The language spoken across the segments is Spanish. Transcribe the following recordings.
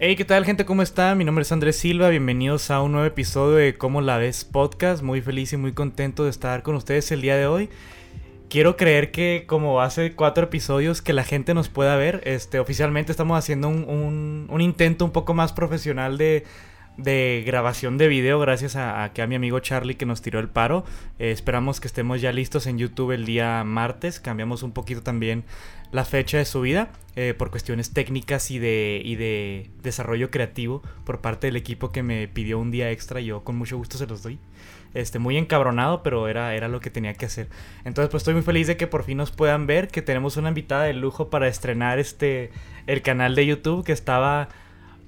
Hey, ¿qué tal gente? ¿Cómo están? Mi nombre es Andrés Silva, bienvenidos a un nuevo episodio de Cómo la ves podcast. Muy feliz y muy contento de estar con ustedes el día de hoy. Quiero creer que como hace cuatro episodios que la gente nos pueda ver, este, oficialmente estamos haciendo un- un intento un poco más profesional de, de grabación de video gracias a, que a mi amigo Charlie que nos tiró el paro. Eh, esperamos que estemos ya listos en YouTube el día martes. Cambiamos un poquito también la fecha de subida eh, por cuestiones técnicas y de, y de desarrollo creativo por parte del equipo que me pidió un día extra. Yo con mucho gusto se los doy. Este, muy encabronado, pero era, era lo que tenía que hacer. Entonces, pues estoy muy feliz de que por fin nos puedan ver, que tenemos una invitada de lujo para estrenar este el canal de YouTube que estaba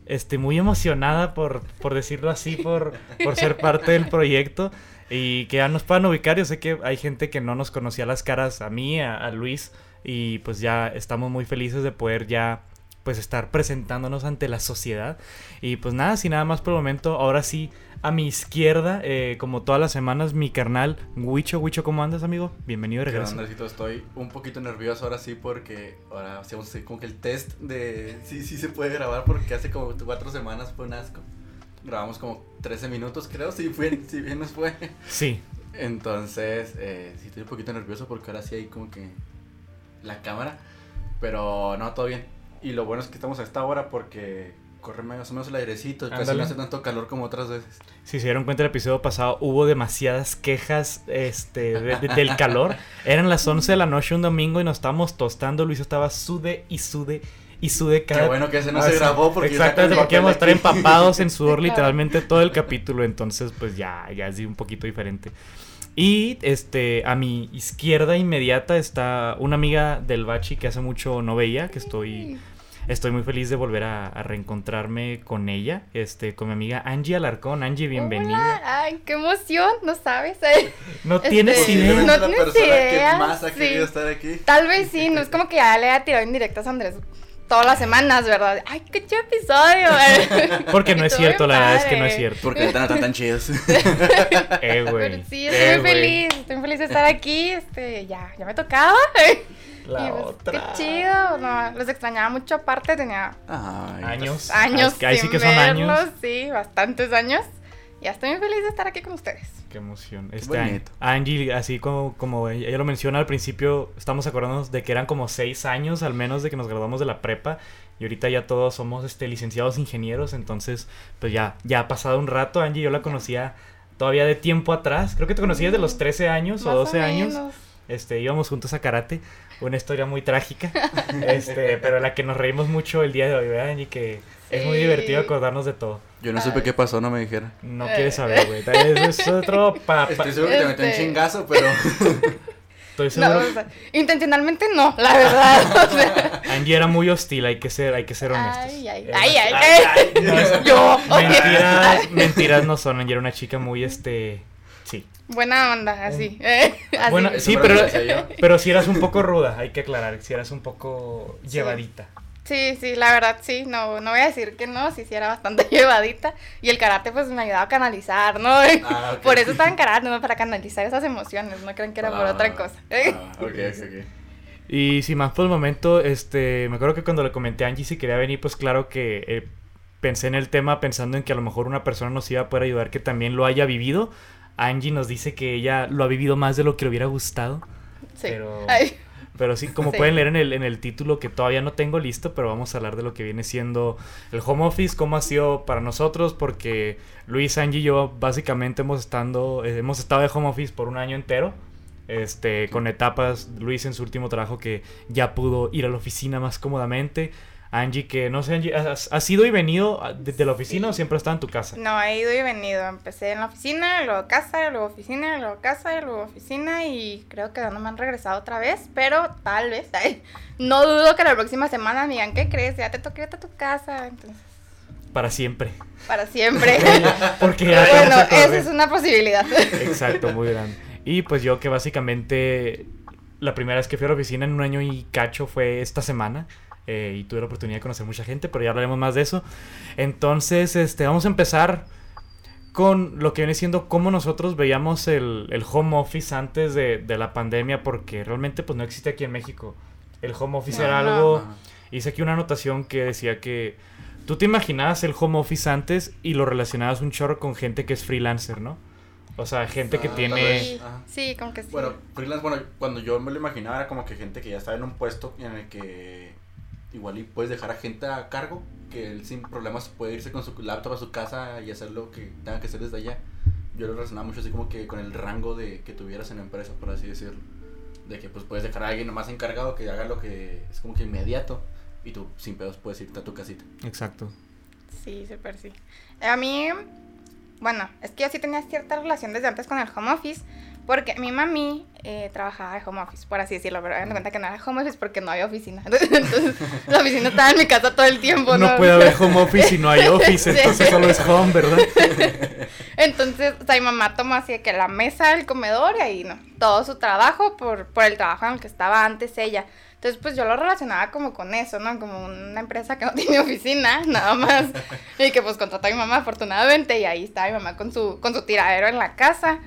este, muy emocionada por, por decirlo así, por, por ser parte del proyecto y que ya nos puedan ubicar. Yo sé que hay gente que no nos conocía las caras, a mí, a, Luis, y pues ya estamos muy felices de poder ya pues estar presentándonos ante la sociedad. Y pues nada, sin nada más por el momento, ahora sí, a mi izquierda, eh, como todas las semanas, mi carnal, Huicho. Huicho, ¿cómo andas, amigo? Bienvenido de ¿Qué onda, regreso. Andresito? Estoy un poquito nervioso ahora sí porque ahora hacemos como que el test de si sí, se puede grabar porque hace como cuatro semanas fue un asco. Grabamos como 13 minutos creo, si, fue, si bien nos fue. Sí, Entonces, eh, sí estoy un poquito nervioso porque ahora sí hay como que la cámara. Pero no, todo bien. Y lo bueno es que estamos a esta hora porque corre más o menos el airecito. Casi Ándale. no hace tanto calor como otras veces. Si se dieron cuenta el episodio pasado, hubo demasiadas quejas este, de- de- del calor. Eran las 11 de la noche un domingo y nos estábamos tostando. Luis estaba sude y sude y sude cada... Qué bueno que ese no Ah, se sí. grabó porque Exactamente, porque íbamos a estar empapados en sudor literalmente todo el capítulo. Entonces, pues ya, ya es un poquito diferente. Y este, a mi izquierda inmediata está una amiga del Bachi que hace mucho no veía, que estoy... Estoy muy feliz de volver a, a reencontrarme con ella, este, con mi amiga Angie Alarcón. Angie, bienvenida. Hola, Ay, qué emoción, no sabes. Ay, No Este, tienes Sí, idea. no la tienes idea, que más ha sí. querido estar aquí. Tal vez sí, no es como que ya le haya tirado indirectas a Andrés todas las semanas, ¿verdad? Ay, qué chido episodio. Porque no es cierto, la verdad es que no es cierto. Porque están tan chidos. Eh, güey. Pero sí, Eh, estoy muy güey. feliz, estoy muy feliz de estar aquí. Este, ya, ya me tocaba. La Y, pues, otra. Qué chido. No, los extrañaba mucho aparte, tenía Ay, Años. años Ah, es que ahí sí sin que son años. verlos, sí, bastantes años. Ya estoy muy feliz de estar aquí con ustedes. Qué emoción. Este, bonito. Angie, así como, como ella lo menciona al principio, estamos acordándonos de que eran como seis años al menos de que nos graduamos de la prepa. Y ahorita ya todos somos este, licenciados ingenieros. Entonces, pues ya, ya ha pasado un rato. Angie, yo la conocía todavía de tiempo atrás. Creo que te conocías de los 13 años Más o 12 años. menos. Este, íbamos juntos a karate, una historia muy trágica, este, pero la que nos reímos mucho el día de hoy, ¿verdad? Y que es muy divertido acordarnos de todo. Yo no supe qué pasó, no me dijeron. No quieres saber, güey. Es, es otro pa, pa- Estoy seguro que te metió un Este- chingazo, pero. Estoy No, seguro. o sea, intencionalmente no, la verdad. o sea. Angie era muy hostil, hay que ser, hay que ser honestos. Ay, ay, Eh, ay, ay, ay, ay. no, Yo. Mentiras, mentiras no son. Angie era una chica muy, este. Buena onda, así. eh, así. Bueno, sí, pero, pero si eras un poco ruda, hay que aclarar, si eras un poco Sí. llevadita. Sí, sí, la verdad sí, no, no voy a decir que no, sí, sí era bastante llevadita. Y el karate pues me ayudaba a canalizar, ¿no? Ah. Por eso estaba en karate, ¿no? Para canalizar esas emociones, no crean que era por Ah, otra cosa. ah, ok, ok, ok. Y sin más por el momento, este, me acuerdo que cuando le comenté a Angie si quería venir, pues claro que eh, pensé en el tema pensando en que a lo mejor una persona nos iba a poder ayudar que también lo haya vivido. Angie nos dice que ella lo ha vivido más de lo que le hubiera gustado. Sí. Pero- Pero sí, como Sí. pueden leer en el, en el título que todavía no tengo listo, pero vamos a hablar de lo que viene siendo el home office, cómo ha sido para nosotros, porque Luis, Angie y yo básicamente hemos, estando, eh, hemos estado de home office por un año entero. Este, con etapas, Luis en su último trabajo que ya pudo ir a la oficina más cómodamente. Angie, que no sé, Angie, ¿has, has ido y venido desde la oficina o siempre has estado en tu casa? no, he ido y venido. Empecé en la oficina, luego casa, luego oficina, luego casa, luego oficina y creo que no me han regresado otra vez, pero tal vez, ay, no dudo que la próxima semana me digan, ¿qué crees? Ya te toca irte a tu casa, entonces, Para siempre. para siempre. Porque ya bueno, esa es una posibilidad. Exacto, muy grande. Y pues yo que básicamente la primera vez que fui a la oficina en un año y cacho fue esta semana. Eh, y tuve la oportunidad de conocer mucha gente, pero ya hablaremos más de eso. Entonces, este, vamos a empezar con lo que viene siendo cómo nosotros veíamos el, el home office antes de, de la pandemia, porque realmente pues no existe aquí en México. El home office No, era no. algo... Hice aquí una anotación que decía que tú te imaginabas el home office antes y lo relacionabas un chorro con gente que es freelancer, ¿no? O sea, gente que Ah, tiene... Sí, sí, como que sí. Bueno, freelance, bueno, cuando yo me lo imaginaba era como que gente que ya estaba en un puesto en el que igual y puedes dejar a gente a cargo, que él sin problemas puede irse con su laptop a su casa y hacer lo que tenga que hacer desde allá. Yo lo relacionaba mucho así como que con el rango de que tuvieras en la empresa, por así decirlo. De que pues puedes dejar a alguien más encargado que haga lo que es como que inmediato y tú sin pedos puedes irte a tu casita. Exacto. Sí, súper sí. A mí, bueno, es que yo sí tenía cierta relación desde antes con el home office, porque mi mami eh, trabajaba de home office, por así decirlo, pero me cuenta que no era home office porque no había oficina. Entonces, la oficina estaba en mi casa todo el tiempo, ¿no? No puede haber home office si no hay office, Sí. entonces solo es home, ¿verdad? Entonces, o sea, mi mamá tomó así de que la mesa, el comedor y ahí, ¿no? Todo su trabajo por, por el trabajo en el que estaba antes ella. Entonces, pues yo lo relacionaba como con eso, ¿no? Como una empresa que no tiene oficina, nada más. Y que pues contrató a mi mamá, afortunadamente, y ahí estaba mi mamá con su, con su tiradero en la casa.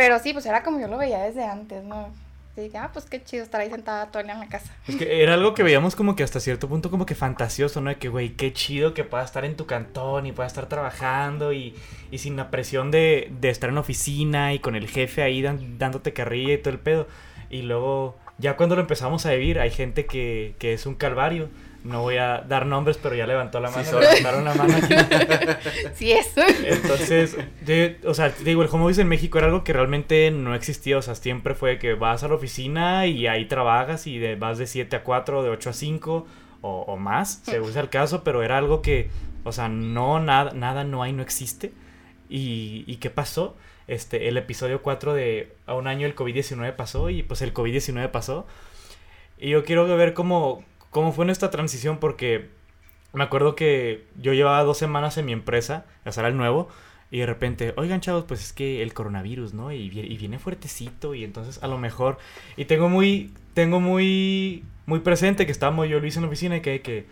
Pero sí, pues era como yo lo veía desde antes, ¿no? Que, ah, pues qué chido estar ahí sentada día en la casa. Es que era algo que veíamos como que hasta cierto punto como que fantasioso, ¿no? De que, güey, qué chido que puedas estar en tu cantón y puedas estar trabajando y, y sin la presión de, de estar en oficina y con el jefe ahí dan- dándote carrilla y todo el pedo. Y luego, ya cuando lo empezamos a vivir, hay gente que, que es un calvario. No voy a dar nombres, pero ya levantó la Sí, mano. soy. levantaron la mano aquí. Sí, es. Entonces, de- o sea, te digo, el home office en México era algo que realmente no existía. O sea, siempre fue que vas a la oficina y ahí trabajas y de, vas de 7 a 4, de 8 a 5 o, o más, según sea el caso, pero era algo que, o sea, no, nada, nada no hay, no existe. ¿Y, y qué pasó? Este, el episodio 4 de a un año el COVID-19 pasó y pues el COVID-19 pasó. Y yo quiero ver cómo, cómo fue nuestra transición porque me acuerdo que yo llevaba dos semanas en mi empresa, era el nuevo, y de repente, oigan chavos, pues es que el coronavirus, ¿no? Y, vie- y viene fuertecito, y entonces a lo mejor, y tengo muy, tengo muy, muy presente que estábamos yo Luis en la oficina y que, que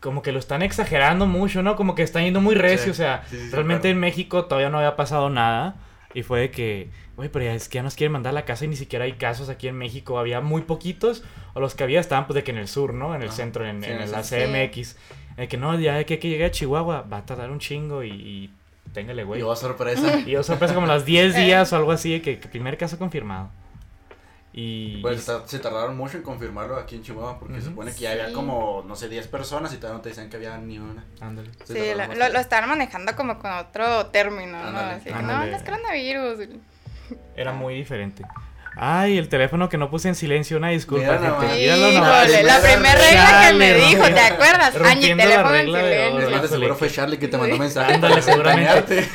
como que lo están exagerando mucho, ¿no? Como que están yendo muy recio, Sí, o sea, sí, sí, sí, realmente claro. en México todavía no había pasado nada, y fue de que, güey, pero ya es que ya nos quieren mandar a la casa y ni siquiera hay casos aquí en México, había muy poquitos, o los que había estaban pues de que en el sur, ¿no? En el Ajá. centro, en, Sí, en la. CMX. De que no, ya que, que llegue a Chihuahua, va a tardar un chingo y, y téngale, güey. Y oh, sorpresa. Y yo sorpresa como las 10 días o algo así, de que, que primer caso confirmado. Y... Pues y- está- se tardaron mucho en confirmarlo aquí en Chihuahua porque se supone que ya había como, no sé, 10 personas y todavía no te decían que había ni una. Ándale. Sí, lo, lo, estaban manejando como con otro término, ¿no? Ándale. Así que no, no es coronavirus. Era muy diferente. Ay, el teléfono que no puse en silencio, una disculpa, Mira gente. nomás. Híjole, la primera regla que me dijo, ¿te acuerdas? Rompiendo la teléfono en regla de oro. silencio. De seguro fue Charlie que te mandó mensaje. Ándale, seguramente.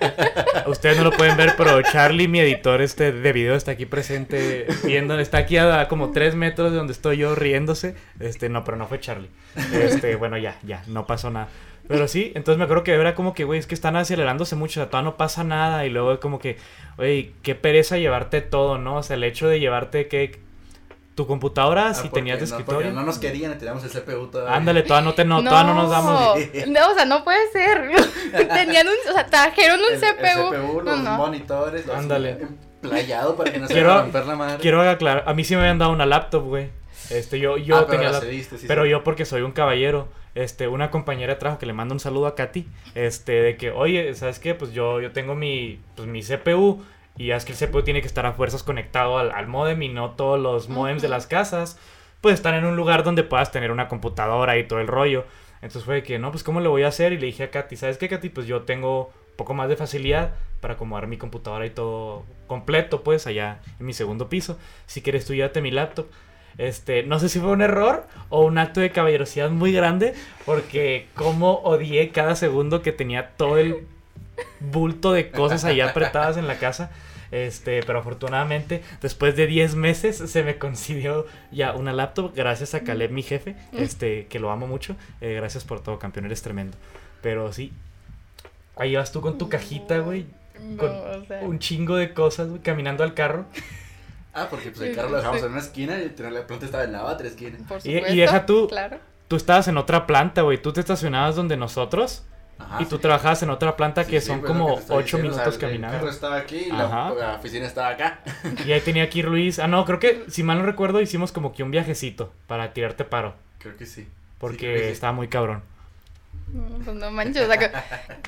Ustedes no lo pueden ver, pero Charlie, mi editor este de video, está aquí presente viendo, está aquí a como tres metros de donde estoy yo riéndose. Este, no, pero no fue Charlie. Este, bueno, ya, ya, no pasó nada. Pero sí, entonces me acuerdo que era como que, güey, es que están acelerándose mucho, o sea, todavía no pasa nada. Y luego como que, güey, qué pereza llevarte todo, ¿no? O sea, el hecho de llevarte que tu computadora, Ah, si tenías de no, escritorio. No nos querían y teníamos el CPU todavía. Ándale, todavía no, te, no, todavía no nos damos. No, o sea, no puede ser. Tenían un, o sea, trajeron un El, CPU. el CPU, no, los no. monitores, los Ándale. emplayado para que no se Quiero- romper la madre. Quiero aclarar, a mí sí me habían dado una laptop, güey. Este, yo, yo Ah, pero tenía la la- cediste, sí, pero sí. yo porque soy un caballero, este, una compañera de trabajo que le manda un saludo a Katy, este, de que, oye, ¿sabes qué? Pues yo, yo tengo mi, pues mi CPU y es que el CPU tiene que estar a fuerzas conectado al, al modem y no todos los modems de las casas, pues están en un lugar donde puedas tener una computadora y todo el rollo. Entonces fue de que, no, pues ¿cómo le voy a hacer? Y le dije a Katy, ¿sabes qué, Katy? Pues yo tengo un poco más de facilidad para acomodar mi computadora y todo completo, pues allá en mi segundo piso. Si quieres, tú llévate mi laptop. Este, no sé si fue un error o un acto de caballerosidad muy grande, porque como odié cada segundo que tenía todo el bulto de cosas ahí apretadas en la casa. Este, pero afortunadamente, después de 10 meses, se me consiguió ya una laptop, gracias a Caleb, mi jefe, este, que lo amo mucho. Eh, gracias por todo, campeón, eres tremendo. Pero sí, ahí vas tú con tu cajita, güey, No, con o sea. un chingo de cosas, güey, caminando al carro. Ah, porque pues el carro lo dejamos sí. en una esquina y la planta estaba en la otra esquina. Por Y- y supuesto. deja tú- Claro. Tú estabas en otra planta, güey, tú te estacionabas donde nosotros. Ajá, y tú sí. trabajabas en otra planta Sí, que sí, son pues, como que te estoy 8 diciendo, o sea, minutos el- El caminando. carro estaba aquí y Ajá. la, la oficina estaba acá. Y ahí tenía aquí Luis. Ah, no, creo que, si mal no recuerdo, hicimos como que un viajecito para tirarte paro. Creo que sí. Porque estaba muy cabrón. No, pues no manches, o sea, que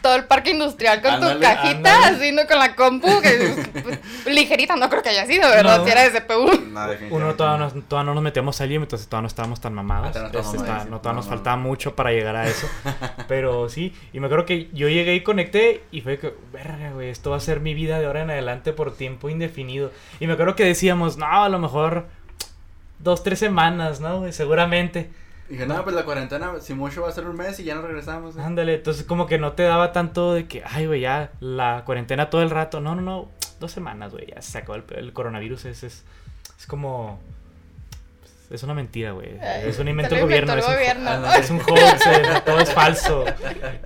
todo el parque industrial con tu Ándale, cajita, ándale. así, ¿no? Con la compu, que pues, ligerita no creo que haya sido, ¿verdad? No. Si era de CPU. No, Uno todavía no. no, todavía no nos metíamos al gym, entonces todavía no estábamos tan mamados. Ah, todavía no Este, está- no, todavía nos No, no. faltaba mucho para llegar a eso. Pero sí, y me acuerdo que yo llegué y conecté y fue que, verga, güey, esto va a ser mi vida de ahora en adelante por tiempo indefinido. Y me acuerdo que decíamos, no, a lo mejor dos, tres semanas, ¿no? Seguramente. Dije, no, pues la cuarentena, si mucho va a ser un mes y ya no regresamos. ¿eh? Ándale, entonces como que no te daba tanto de que, ay, güey, ya la cuarentena todo el rato. No, no, no, dos semanas, güey, ya se acabó el, el coronavirus. Es, es, es como... Es una mentira, güey. Es un invento del gobierno. Es un, gobierno. Ah, es un hoax, eh, todo es falso.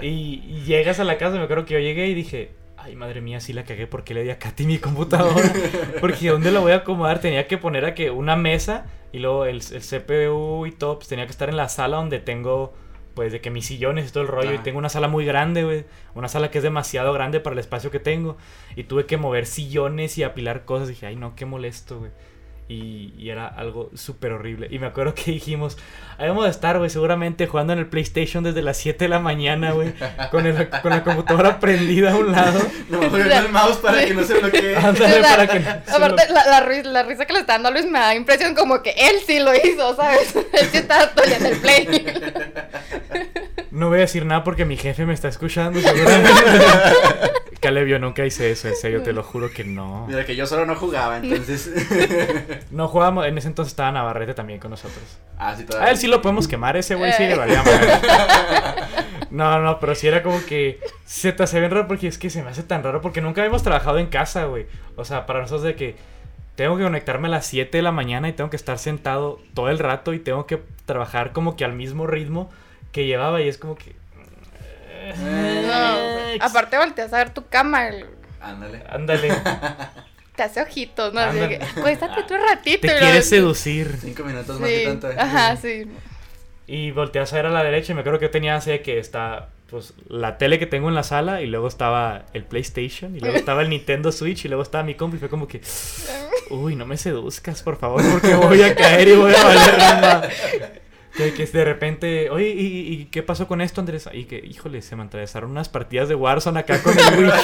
Y, y llegas a la casa, me acuerdo que yo llegué y dije, ay, madre mía, sí la cagué porque le di a Katy mi computadora. Porque ¿dónde la voy a acomodar? Tenía que poner a que una mesa y luego el, el CPU y todo, pues tenía que estar en la sala donde tengo, pues, de que mis sillones y todo el rollo. Y tengo una sala muy grande, güey. Una sala que es demasiado grande para el espacio que tengo. Y tuve que mover sillones y apilar cosas. dije, ay, no, qué molesto, güey. Y, y era algo súper horrible. Y me acuerdo que dijimos, ahí vamos a estar, güey, seguramente jugando en el PlayStation desde las 7 de la mañana, güey. Con, el- con la computadora prendida a un lado. No, moviendo el mouse para que no se bloquee. Ándale, O sea, para que no se Aparte, lo- la, la, la risa que le está dando a Luis me da impresión como que él sí lo hizo, ¿sabes? él sí estaba en el play. No voy a decir nada porque mi jefe me está escuchando. Caleb, yo nunca hice eso, en serio, te lo juro que no. Mira que yo solo no jugaba, entonces. No jugábamos, en ese entonces estaba Navarrete también con nosotros. ah, sí, A todavía. él sí lo podemos quemar, ese güey sí Eh. le valía madre. No, no, pero sí era como que se te hace bien raro porque es que se me hace tan raro porque nunca habíamos trabajado en casa, güey. O sea, para nosotros de que tengo que conectarme a las 7 de la mañana y tengo que estar sentado todo el rato y tengo que trabajar como que al mismo ritmo que llevaba y es como que... No, aparte volteas a ver tu cama, el- Ándale. Ándale, te hace ojitos, ¿no? Así que, acuéstate tú un ratito. te quieres seducir. Cinco minutos más que tanto. ¿eh? ajá, sí. Y volteas a ver a la derecha y me acuerdo que tenía así que está pues la tele que tengo en la sala y luego estaba el PlayStation y luego estaba el Nintendo Switch y luego estaba mi compu y fue como que uy, no me seduzcas, por favor, porque voy a caer y voy a valer nada. Que, que de repente, oye, ¿y, qué pasó con esto, Andrés? Y que, híjole, se me atravesaron unas partidas de Warzone acá con el.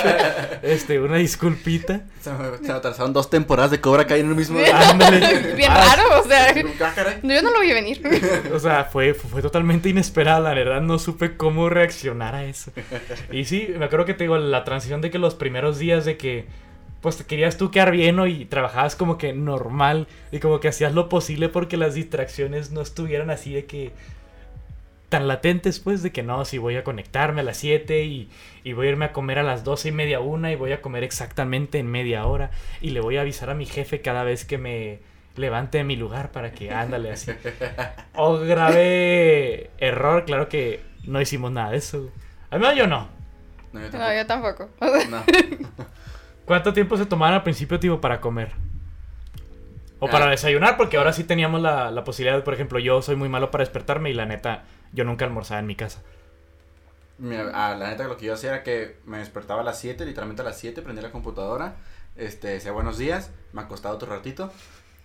Este, una disculpita. Se me, se me atrasaron dos temporadas de Cobra Kai en el mismo día. Ándale. Bien Ah, raro, o sea, yo no lo vi venir. O sea, fue, fue totalmente inesperada, la verdad, no supe cómo reaccionar a eso. Y sí, me acuerdo que te digo, la transición de que los primeros días de que, pues te querías tú quedar bien ¿no? y trabajabas como que normal y como que hacías lo posible porque las distracciones no estuvieran así de que tan latentes, pues, de que no, si voy a conectarme a las 7 y, y voy a irme a comer a las 12 y media, una y voy a comer exactamente en media hora y le voy a avisar a mi jefe cada vez que me levante de mi lugar para que ándale así. O grave error, claro que no hicimos nada de eso. Al menos yo no. No, yo No, tampoco. yo tampoco. No. ¿Cuánto tiempo se tomaron al principio, tipo, para comer? O para Ah. desayunar, porque ahora sí teníamos la, la posibilidad, por ejemplo, yo soy muy malo para despertarme y la neta, yo nunca almorzaba en mi casa. Mira, ah, la neta lo que yo hacía era que me despertaba a las 7, literalmente a las 7, prendía la computadora, este, decía buenos días, me acostaba otro ratito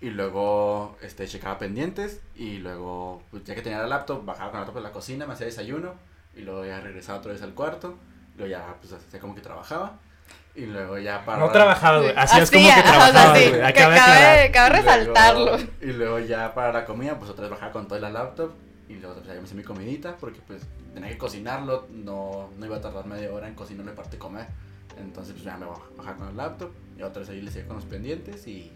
y luego este, checaba pendientes y luego, pues, ya que tenía la laptop, bajaba con la laptop a la cocina, me hacía desayuno y luego ya regresaba otra vez al cuarto, luego ya pues hacía como que trabajaba y luego ya para... No trabajaba, güey. Así, como que sí, güey. que Acaba de aclarar. cabe, cabe Y luego- resaltarlo. Y luego ya para la comida, pues otra vez bajaba con toda la laptop. Y luego pues, ya me hice mi comidita porque pues tenía que cocinarlo. No, no iba a tardar media hora en cocinarlo y parte de comer. Entonces pues ya me baj- bajaba con el laptop. Y otra vez ahí le seguía con los pendientes y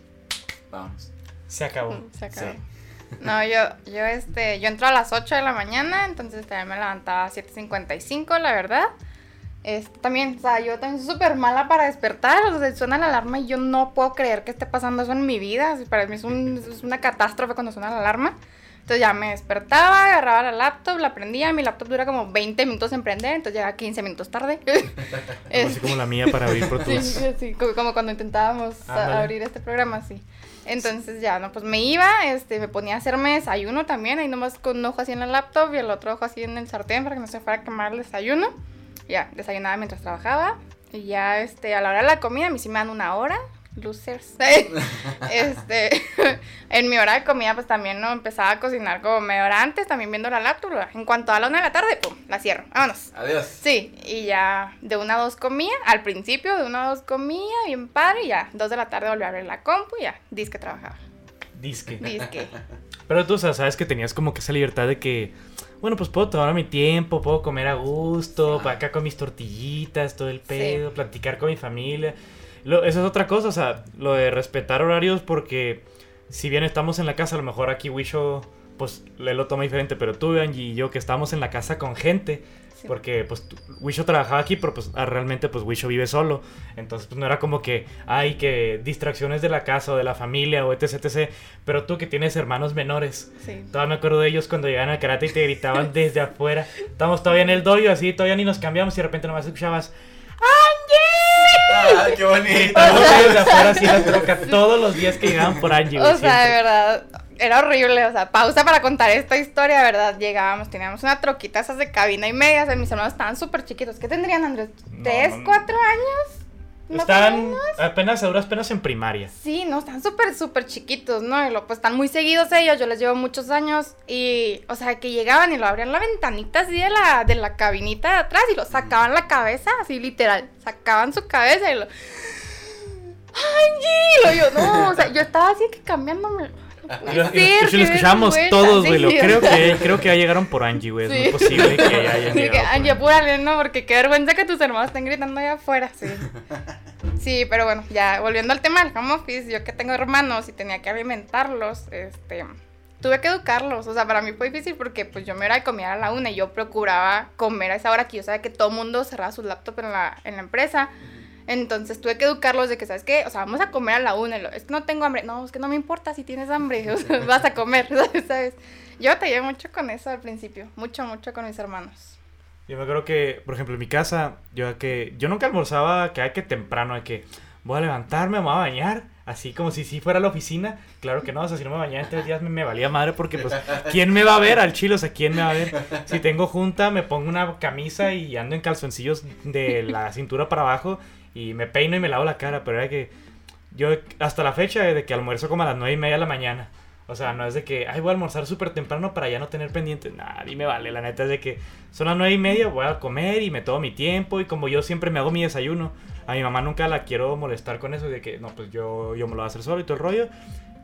vamos. Se acabó. Mm, Se acabó. Sí. No, yo, yo, este, yo entro a las 8 de la mañana, entonces también me levantaba a 7.55, la verdad. Este, también, o sea, yo también soy súper mala para despertar, o sea, suena la alarma y yo no puedo creer que esté pasando eso en mi vida, para mí es, un- es una catástrofe cuando suena la alarma. Entonces ya me despertaba, agarraba la laptop, la prendía, mi laptop dura como 20 minutos en prender, entonces llegaba 15 minutos tarde. Como así como la mía para abrir Pro Sí, sí, como, cuando intentábamos abrir este programa, sí. Entonces ya, no, pues me iba, este, me ponía a hacerme desayuno también, ahí nomás con un ojo así en el laptop y el otro ojo así en el sartén para que no se fuera a quemar el desayuno. Ya, desayunaba mientras trabajaba. Y ya, este, a la hora de la comida, a mí sí me dan una hora. Losers. este, en mi hora de comida, pues también no empezaba a cocinar como media hora antes, también viendo la laptop. En cuanto a la una de la tarde, pum, la cierro, vámonos. Adiós. Sí, y ya de una a dos comía, al principio de una a dos comía, bien padre, y ya, dos de la tarde volví a abrir la compu y ya, disque trabajaba. Disque. Disque. Pero tú, o sea, sabes que tenías como que esa libertad de que, bueno, pues puedo tomar mi tiempo, puedo comer a gusto, para acá con mis tortillitas, todo el pedo, platicar con mi familia. Lo, eso es otra cosa, o sea, lo de respetar horarios porque si bien estamos en la casa, a lo mejor aquí Wisho, pues le lo toma diferente, pero tú, Angie y yo que estamos en la casa con gente, Sí. porque pues Wisho trabajaba aquí, pero pues ah, realmente pues Wisho vive solo. Entonces pues no era como que, ay, que distracciones de la casa o de la familia o etc, etc. Pero tú que tienes hermanos menores, Sí. todavía me acuerdo de ellos cuando llegaban al karate y te gritaban desde afuera. Estamos todavía en el dojo así, todavía ni nos cambiamos y de repente nomás escuchabas, Ah, qué bonito. todos desde afuera así la troca, todos los días que llegaban por Angie. O sea, de verdad, era horrible. O sea, pausa para contar esta historia, de verdad. Llegábamos, teníamos una troquita esas de cabina y media. O sea, mis hermanos estaban súper chiquitos. ¿Qué tendrían, Andrés? ¿Tres, no, no. cuatro años? ¿Más o Están menos? apenas, a duras penas en primaria. Sí, no, están súper, súper chiquitos, ¿no? Y lo, pues están muy seguidos ellos, yo les llevo muchos años. Y, o sea, que llegaban y lo abrían la ventanita así de la, de la cabinita de atrás y lo sacaban la cabeza, así literal. Sacaban su cabeza y lo. ¡Angie! Lo yo, no, o sea, yo estaba así que cambiándome. No puede Y lo, escuchábamos todos, güey. sí, creo, que, creo que ya llegaron por Angie, güey. Es muy posible que ya hayan que, llegado. Angie, apúrale, ¿no? Porque qué vergüenza que tus hermanos estén gritando allá afuera. Sí. Sí, pero bueno, ya volviendo al tema del home office, yo que tengo hermanos y tenía que alimentarlos, este, tuve que educarlos. O sea, para mí fue difícil porque pues yo me era de comer a la una y yo procuraba comer a esa hora que yo sabía que todo el mundo cerraba su laptop en la, en la empresa. Entonces tuve que educarlos de que, ¿sabes qué? O sea, vamos a comer a la una. Es que no tengo hambre. No, es que no me importa si tienes hambre. O sea, vas a comer, ¿sabes? Yo batallé mucho con eso al principio. Mucho, mucho con mis hermanos. Yo me acuerdo que, por ejemplo, en mi casa, yo que yo nunca almorzaba que hay que temprano, de que voy a levantarme, me voy a bañar, así como si sí fuera a la oficina. Claro que no, o sea, si no me bañaba en tres días me, me valía madre porque, pues, ¿quién me va a ver al chile? O sea, ¿quién me va a ver? Si tengo junta, me pongo una camisa y ando en calzoncillos de la cintura para abajo y me peino y me lavo la cara, pero era que yo hasta la fecha de que almuerzo como a las nueve y media de la mañana. O sea, no es de que, ay, voy a almorzar súper temprano para ya no tener pendientes. Nada, a mí me vale. La neta es de que son las nueve y media, voy a comer y me tomo mi tiempo. Y como yo siempre me hago mi desayuno, a mi mamá nunca la quiero molestar con eso. De que, no, pues yo, yo me lo voy a hacer solo y todo el rollo.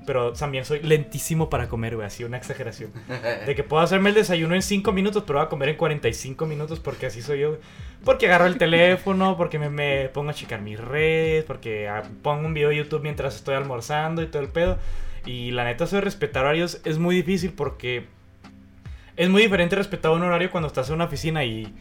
Pero también soy lentísimo para comer, güey, así una exageración. De que puedo hacerme el desayuno en 5 minutos, pero voy a comer en 45 minutos porque así soy yo. güey. Porque agarro el teléfono, porque me, me pongo a checar mis redes, porque ah, pongo un video de YouTube mientras estoy almorzando y todo el pedo. Y la neta, eso de respetar horarios es muy difícil porque es muy diferente respetar un horario cuando estás en una oficina y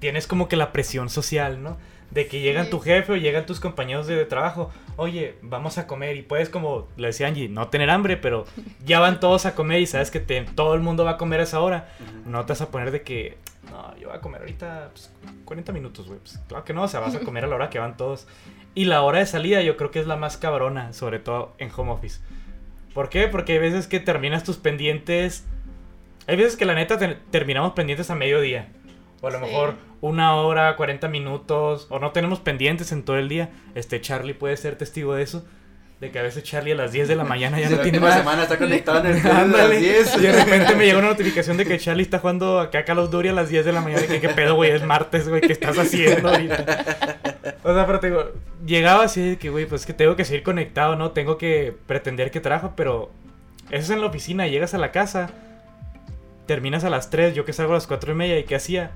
tienes como que la presión social, ¿no? De que llegan Sí. tu jefe o llegan tus compañeros de trabajo, oye, vamos a comer y puedes como, le decía Angie, no tener hambre, pero ya van todos a comer y sabes que te- todo el mundo va a comer a esa hora. No te vas a poner de que, no, yo voy a comer ahorita pues, 40 minutos, güey. Pues, claro que no, o sea, vas a comer a la hora que van todos. Y la hora de salida yo creo que es la más cabrona, sobre todo en home office. ¿Por qué? Porque hay veces que terminas tus pendientes. Hay veces que la neta te- terminamos pendientes a mediodía. O a lo Sí. mejor una hora, 40 minutos. O no tenemos pendientes en todo el día. Este Charlie puede ser testigo de eso. De que a veces Charlie a las 10 de la mañana ya no la tiene nada. semana está conectado en el las. 10. Y de repente me llega una notificación de que Charlie está jugando acá Call of Duty a las 10 de la mañana. Y que qué pedo, güey, es martes, güey, ¿qué estás haciendo ahorita? O sea, pero te digo, llegaba así de que, güey, pues que tengo que seguir conectado, ¿no? Tengo que pretender que trabajo, pero eso es en la oficina. Llegas a la casa, terminas a las 3, yo que salgo a las 4 y media, ¿y qué hacía?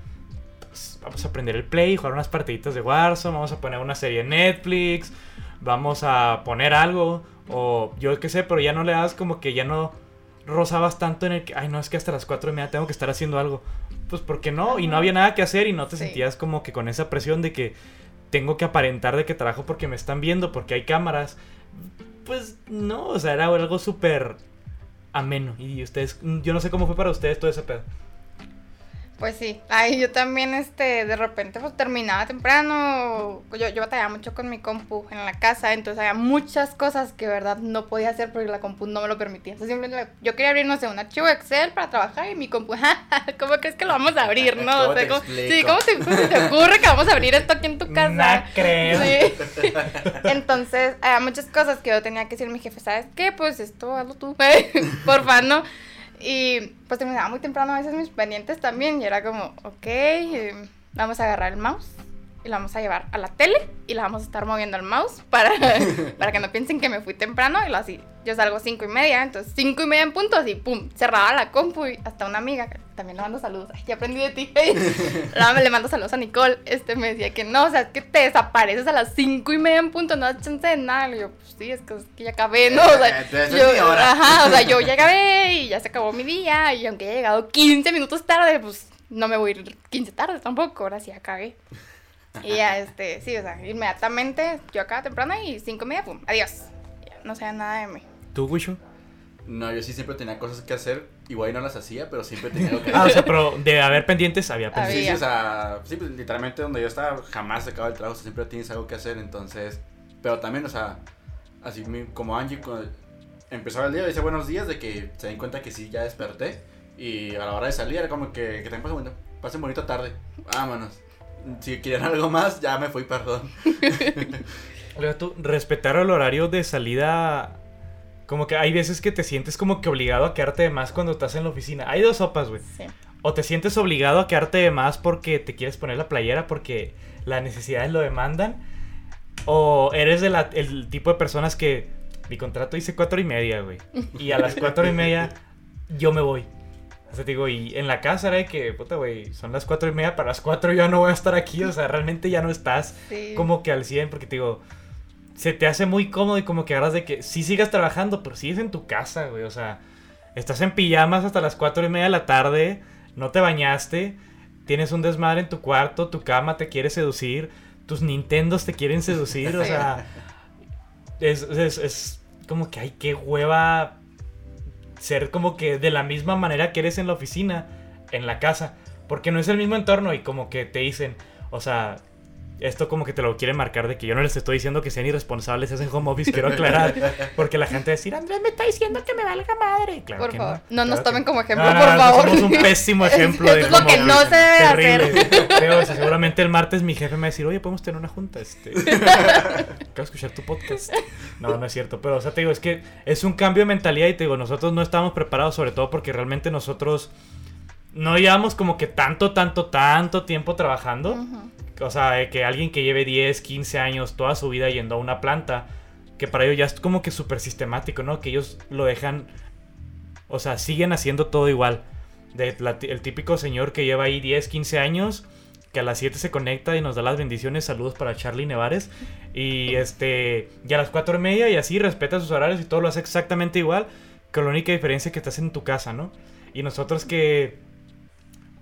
Pues, vamos a prender el play, jugar unas partiditas de Warzone, vamos a poner una serie en Netflix, vamos a poner algo, o yo qué sé, pero ya no le das como que ya no rozabas tanto en el que, ay, no, es que hasta las 4 y media tengo que estar haciendo algo. Pues porque no, y no había nada que hacer y no te Sí. sentías como que con esa presión de que tengo que aparentar de que trabajo porque me están viendo, porque hay cámaras. Pues no, o sea, era algo súper ameno. Y ustedes, yo no sé cómo fue para ustedes todo ese pedo. Pues sí, ay, yo también, este, de repente, pues terminaba temprano, yo, yo batallaba mucho con mi compu en la casa, entonces había muchas cosas que, verdad, no podía hacer porque la compu no me lo permitía. Sea, simplemente, yo quería abrir, no sé, un archivo Excel para trabajar y mi compu, ¿cómo crees que lo vamos a abrir, no? ¿Cómo O sea, te ¿cómo- explico? sí, ¿cómo te, cómo se te ocurre que vamos a abrir esto aquí en tu casa? No creo. Sí. Entonces, había muchas cosas que yo tenía que decir a mi jefe, ¿sabes qué? Pues esto hazlo tú, porfa, ¿no? Y pues terminaba muy temprano a veces mis pendientes también. Y era como, ok, eh, vamos a agarrar el mouse y la vamos a llevar a la tele y la vamos a estar moviendo el mouse para, para que no piensen que me fui temprano. Y lo así, yo salgo cinco y media, entonces cinco y media en punto, así, pum, cerraba la compu y hasta una amiga, que también le mando saludos, ay, ya aprendí de ti. Le mando saludos a Nicole, este me decía que no, o sea, es que te desapareces a las cinco y media en punto, no das chance de nada. Y yo, pues sí, es que, es que ya acabé, ¿no? O sea, yo, ajá, o sea, yo ya acabé y ya se acabó mi día y aunque haya llegado 15 minutos tarde, pues no me voy a ir 15 tarde tampoco, ahora sí ya cagué. Y ya, este, sí, o sea, inmediatamente yo acá temprano y cinco y media, pum, adiós. Ya, no sé nada de mí. ¿Tú, Wisho? No, yo sí siempre tenía cosas que hacer. Igual y no las hacía, pero siempre tenía algo que Ah, o hacer. sea, pero de haber pendientes había pendientes. Sí, sí, o sea, sí, pues, literalmente donde yo estaba jamás se acaba el trabajo, o sea, siempre tienes algo que hacer, entonces, pero también, o sea, así como Angie cuando empezaba el día, dice buenos días, de que se den cuenta que sí, ya desperté, y a la hora de salir era como que, que te pasen bonito, pasen bonita tarde, vámonos. Si quieren algo más, ya me fui, perdón. Oiga, tú, respetar el horario de salida. Como que hay veces que te sientes como que obligado a quedarte de más cuando estás en la oficina. Hay dos sopas, güey. Sí. O te sientes obligado a quedarte de más porque te quieres poner la playera porque las necesidades lo demandan. O eres de la- el tipo de personas que mi contrato dice cuatro y media, güey. Y a las cuatro y media yo me voy. O sea, te digo, y en la casa era de que, puta, güey, son las cuatro y media, para las cuatro ya no voy a estar aquí. O sea, realmente ya no estás Sí. como que al 100 porque te digo, se te hace muy cómodo y como que agarras de que sí sigas trabajando, pero sigues en tu casa, güey. O sea, estás en pijamas hasta las 4 y media de la tarde, no te bañaste, tienes un desmadre en tu cuarto, tu cama te quiere seducir, tus Nintendos te quieren seducir, o sea, es, es, es como que, ay, qué hueva ser como que de la misma manera que eres en la oficina, en la casa, porque no es el mismo entorno y como que te dicen, o sea, esto como que te lo quieren marcar de que yo no les estoy diciendo que sean irresponsables, es en home office, quiero aclarar, porque la gente va a decir, Andrés me está diciendo que me valga madre. Claro Por que favor, no, no nos tomen que- como ejemplo, No, no, por no, favor. Somos un pésimo ejemplo de es lo que no se debe hacer. Terrible. Pero, o sea, seguramente el martes mi jefe me va a decir, oye, podemos tener una junta. Este, quiero escuchar tu podcast. No, no es cierto. Pero, o sea, te digo, es que es un cambio de mentalidad y te digo, nosotros no estamos preparados, sobre todo porque realmente nosotros no llevamos como que tanto, tanto, tanto tiempo trabajando. Ujú. O sea, que alguien que lleve 10, 15 años toda su vida yendo a una planta, que para ellos ya es como que súper sistemático, ¿no? Que ellos lo dejan, o sea, siguen haciendo todo igual. El típico señor que lleva ahí 10, 15 años, que a las 7 se conecta y nos da las bendiciones, saludos para Charlie Nevares. Y este, y a las 4 y media y así respeta sus horarios y todo lo hace exactamente igual, con la única diferencia que estás en tu casa, ¿no? Y nosotros que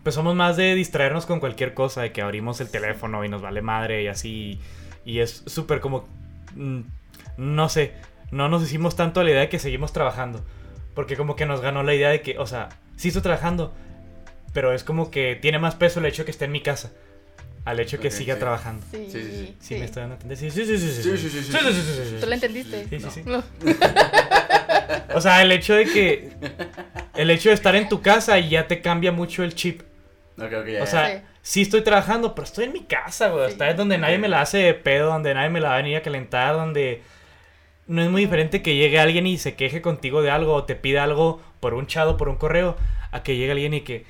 pues somos más de distraernos con cualquier cosa, de que abrimos el teléfono y nos vale madre y así. Y es súper como... mm, No sé, no nos hicimos tanto a la idea de que seguimos trabajando. Porque como que nos ganó la idea de que, o sea, sí estoy trabajando, pero es como que tiene más peso el hecho de que esté en mi casa. Al hecho de que Ok, siga sí. trabajando. Sí, Sí, sí, sí. Sí, me estoy dando a entender. Sí, sí, sí, sí, sí. Sí, sí, sí, sí. Sí, sí, sí, sí, sí. ¿Tú lo entendiste? Sí, sí, sí. No. O sea, el hecho de que... El hecho de estar en tu casa y ya te cambia mucho el chip. Ok, ok, ya, O sea, Sí. sí. estoy trabajando, pero estoy en mi casa, güey. Sí. Está es donde nadie me la hace de pedo, donde nadie me la va a venir a calentar, donde no es muy diferente que llegue alguien y se queje contigo de algo o te pida algo por un chat o por un correo, a que llegue alguien y que,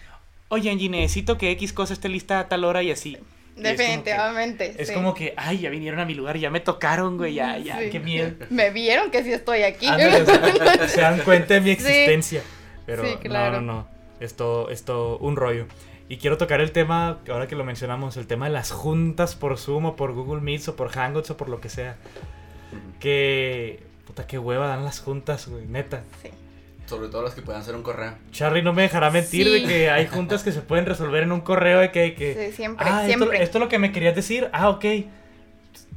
oye Angie, necesito que X cosa esté lista a tal hora y así. Y es como que- Definitivamente. Es sí. como que, ay, ya vinieron a mi lugar, ya me tocaron, güey, ya, ya, Sí. qué miedo. Me vieron que sí estoy aquí. Ándale, o sea, se dan cuenta de mi Sí. existencia. Pero Sí, claro. no, no, no. Esto, esto, un rollo. Y quiero tocar el tema, ahora que lo mencionamos, el tema de las juntas por Zoom o por Google Meets o por Hangouts o por lo que sea. Que. Puta, qué hueva dan las juntas, güey, neta. Sí. Sobre todo las que puedan hacer un correo. Charlie no me dejará mentir Sí. de que hay juntas que se pueden resolver en un correo de que. de que Sí, siempre, ah, esto, siempre. esto es lo que me querías decir. Ah, ok.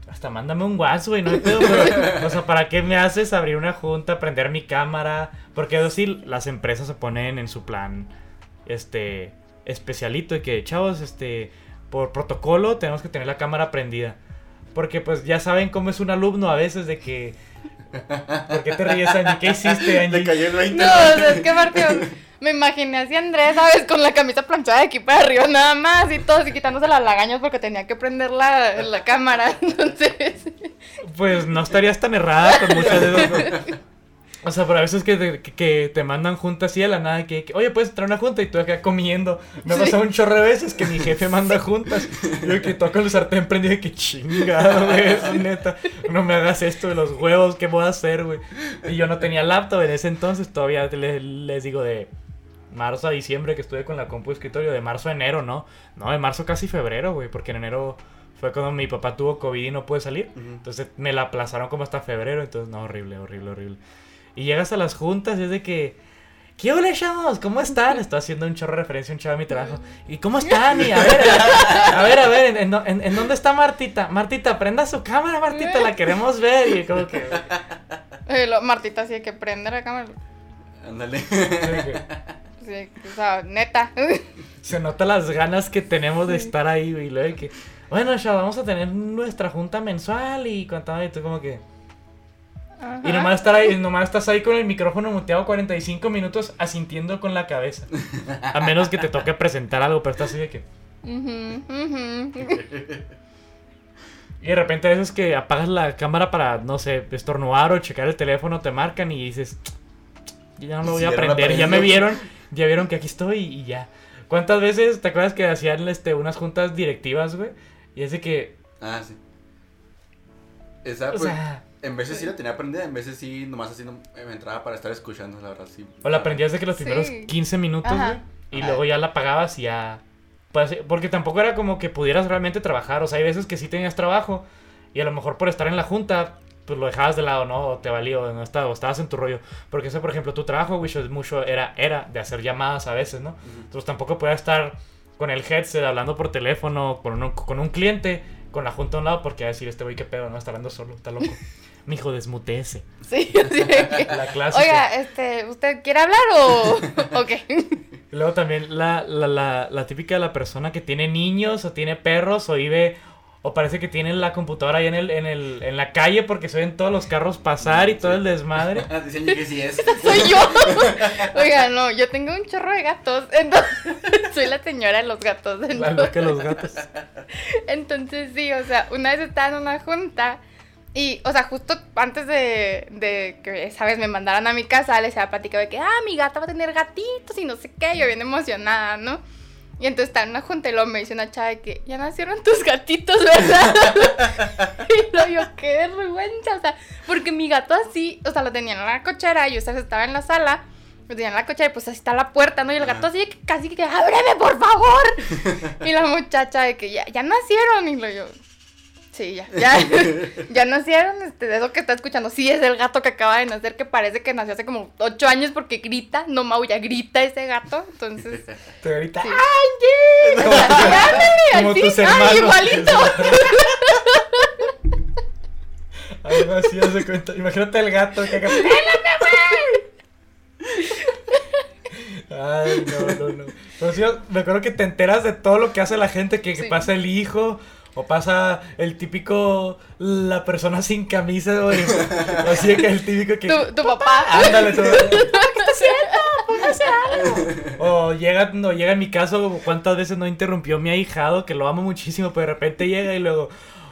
Hasta mándame un WhatsApp, güey, no hay pedo, pero, O sea, ¿para qué me haces abrir una junta, prender mi cámara? Porque es decir, las empresas se ponen en su plan, este, especialito de que, chavos, este, por protocolo tenemos que tener la cámara prendida. Porque pues ya saben cómo es un alumno a veces de que... ¿Por qué te ríes, Angie? ¿Qué hiciste, Angie? Le cayó el 20. No, o sea, es que aparte me imaginé así a Andrés, ¿sabes? Con la camisa planchada de aquí para arriba nada más y todo, así quitándose las lagañas porque tenía que prender la, la cámara. Entonces, Pues no estarías tan errada con muchas de esas cosas. O sea, pero a veces que te, que- te mandan juntas así de la nada, que, que, oye, puedes traer una junta y tú acá comiendo. Me ha Sí. pasado un chorro de veces que mi jefe manda juntas. Yo que toco el sartén prendido y que chingado, güey, neta. No me hagas esto de los huevos, ¿qué voy a hacer, güey? Y yo no tenía laptop en ese entonces, todavía le- les, digo de marzo a diciembre que estuve con la compu de escritorio, de marzo a enero, ¿no? No, de marzo casi febrero, güey, porque en enero fue cuando mi papá tuvo COVID y no pude salir. Entonces me la aplazaron como hasta febrero. Entonces, no, horrible, horrible, horrible. Y llegas a las juntas y es de que. ¿Qué hola, chavos? ¿Cómo están? Estoy haciendo un chorro de referencia a un chavo de mi trabajo. ¿Y cómo están? Y a ver, a ver, a ver, ¿en, en, en- en dónde está Martita? Martita, prenda su cámara, Martita, la queremos ver. Y como que. Eh, lo- Martita así de que prende la cámara. Ándale. Sí, o sea, neta. Se nota las ganas que tenemos de estar ahí, güey. Y luego de que. Bueno, chavo, vamos a tener nuestra junta mensual y contaba y tú como que. Y nomás, estar ahí, nomás estás ahí con el micrófono muteado 45 minutos asintiendo con la cabeza. A menos que te toque presentar algo, pero estás así de que... Y de repente a veces que apagas la cámara para, no sé, estornudar o checar el teléfono, te marcan y dices... Ya no lo voy a aprender, ya me vieron, ya vieron que aquí estoy y ya. ¿Cuántas veces te acuerdas que hacían este, unas juntas directivas, güey? Y es de que... Ah, sí. Esa, O pues, sea... en veces sí la tenía aprendida, en veces sí, nomás así no, me entraba para estar escuchando, la verdad, sí. O la aprendías de que los Sí. primeros 15 minutos, Ajá. Y Ajá. luego ya la apagabas y ya. Pues, porque tampoco era como que pudieras realmente trabajar. O sea, hay veces que sí tenías trabajo. Y a lo mejor por estar en la junta, pues lo dejabas de lado, ¿no? O te valía, o no estaba, o estabas en tu rollo. Porque eso, por ejemplo, tu trabajo, güey, mucho, era, era de hacer llamadas a veces, ¿no? Entonces tampoco podías estar con el headset hablando por teléfono con un, con un cliente, con la junta a un lado, porque a decir este güey qué pedo, ¿no? Está hablando solo, está loco. Mijo, desmuteese. Sí, que- La clásica. Oiga, este, ¿usted quiere hablar o, o qué? Luego también la, la, la, la típica de la persona que tiene niños o tiene perros o vive o parece que tiene la computadora ahí en, el, en, el, en la calle porque se ven todos los carros pasar y todo el desmadre. Ah, Dicen que sí es. Soy yo. Oiga, no, yo tengo un chorro de gatos. Entonces, soy la señora de los gatos. La Entonces, loca de los gatos. entonces, sí, o sea, una vez estaba en una junta y, o sea, justo antes de, de que, ¿sabes? Me mandaran a mi casa, les había platicado de que, ah, mi gata va a tener gatitos y no sé qué. Yo bien emocionada, ¿no? Y entonces en una junta y luego me dice una chava de que ya nacieron tus gatitos, ¿verdad? y luego yo, qué vergüenza, o sea, porque mi gato así, o sea, lo tenía en la cochera y yo, o sea, estaba en la sala, lo tenía en la cochera y pues así está la puerta, ¿no? Y el gato así de que casi que, ábreme, por favor. y la muchacha de que ya, ya nacieron y luego yo, sí, ya, ya, ya nacieron, este, de eso que está escuchando, sí, es el gato que acaba de nacer, que parece que nació hace como ocho años porque grita, no maulla, grita ese gato, entonces... Te grita, Sí. ¡ay, ándale, Como así. Ay, igualito. Algo así, haz de cuenta. Imagínate el gato que acá. Ay, no, no, no. Pero sí, me acuerdo que te enteras de todo lo que hace la gente, que, que Sí. pasa el hijo, o pasa el típico, la persona sin camisa, güey. O Así que el típico que... Tu, tu papá. Ándale, todo. O llega, no, llega en mi caso, cuántas veces no interrumpió mi ahijado, que lo amo muchísimo, pero de repente llega y luego,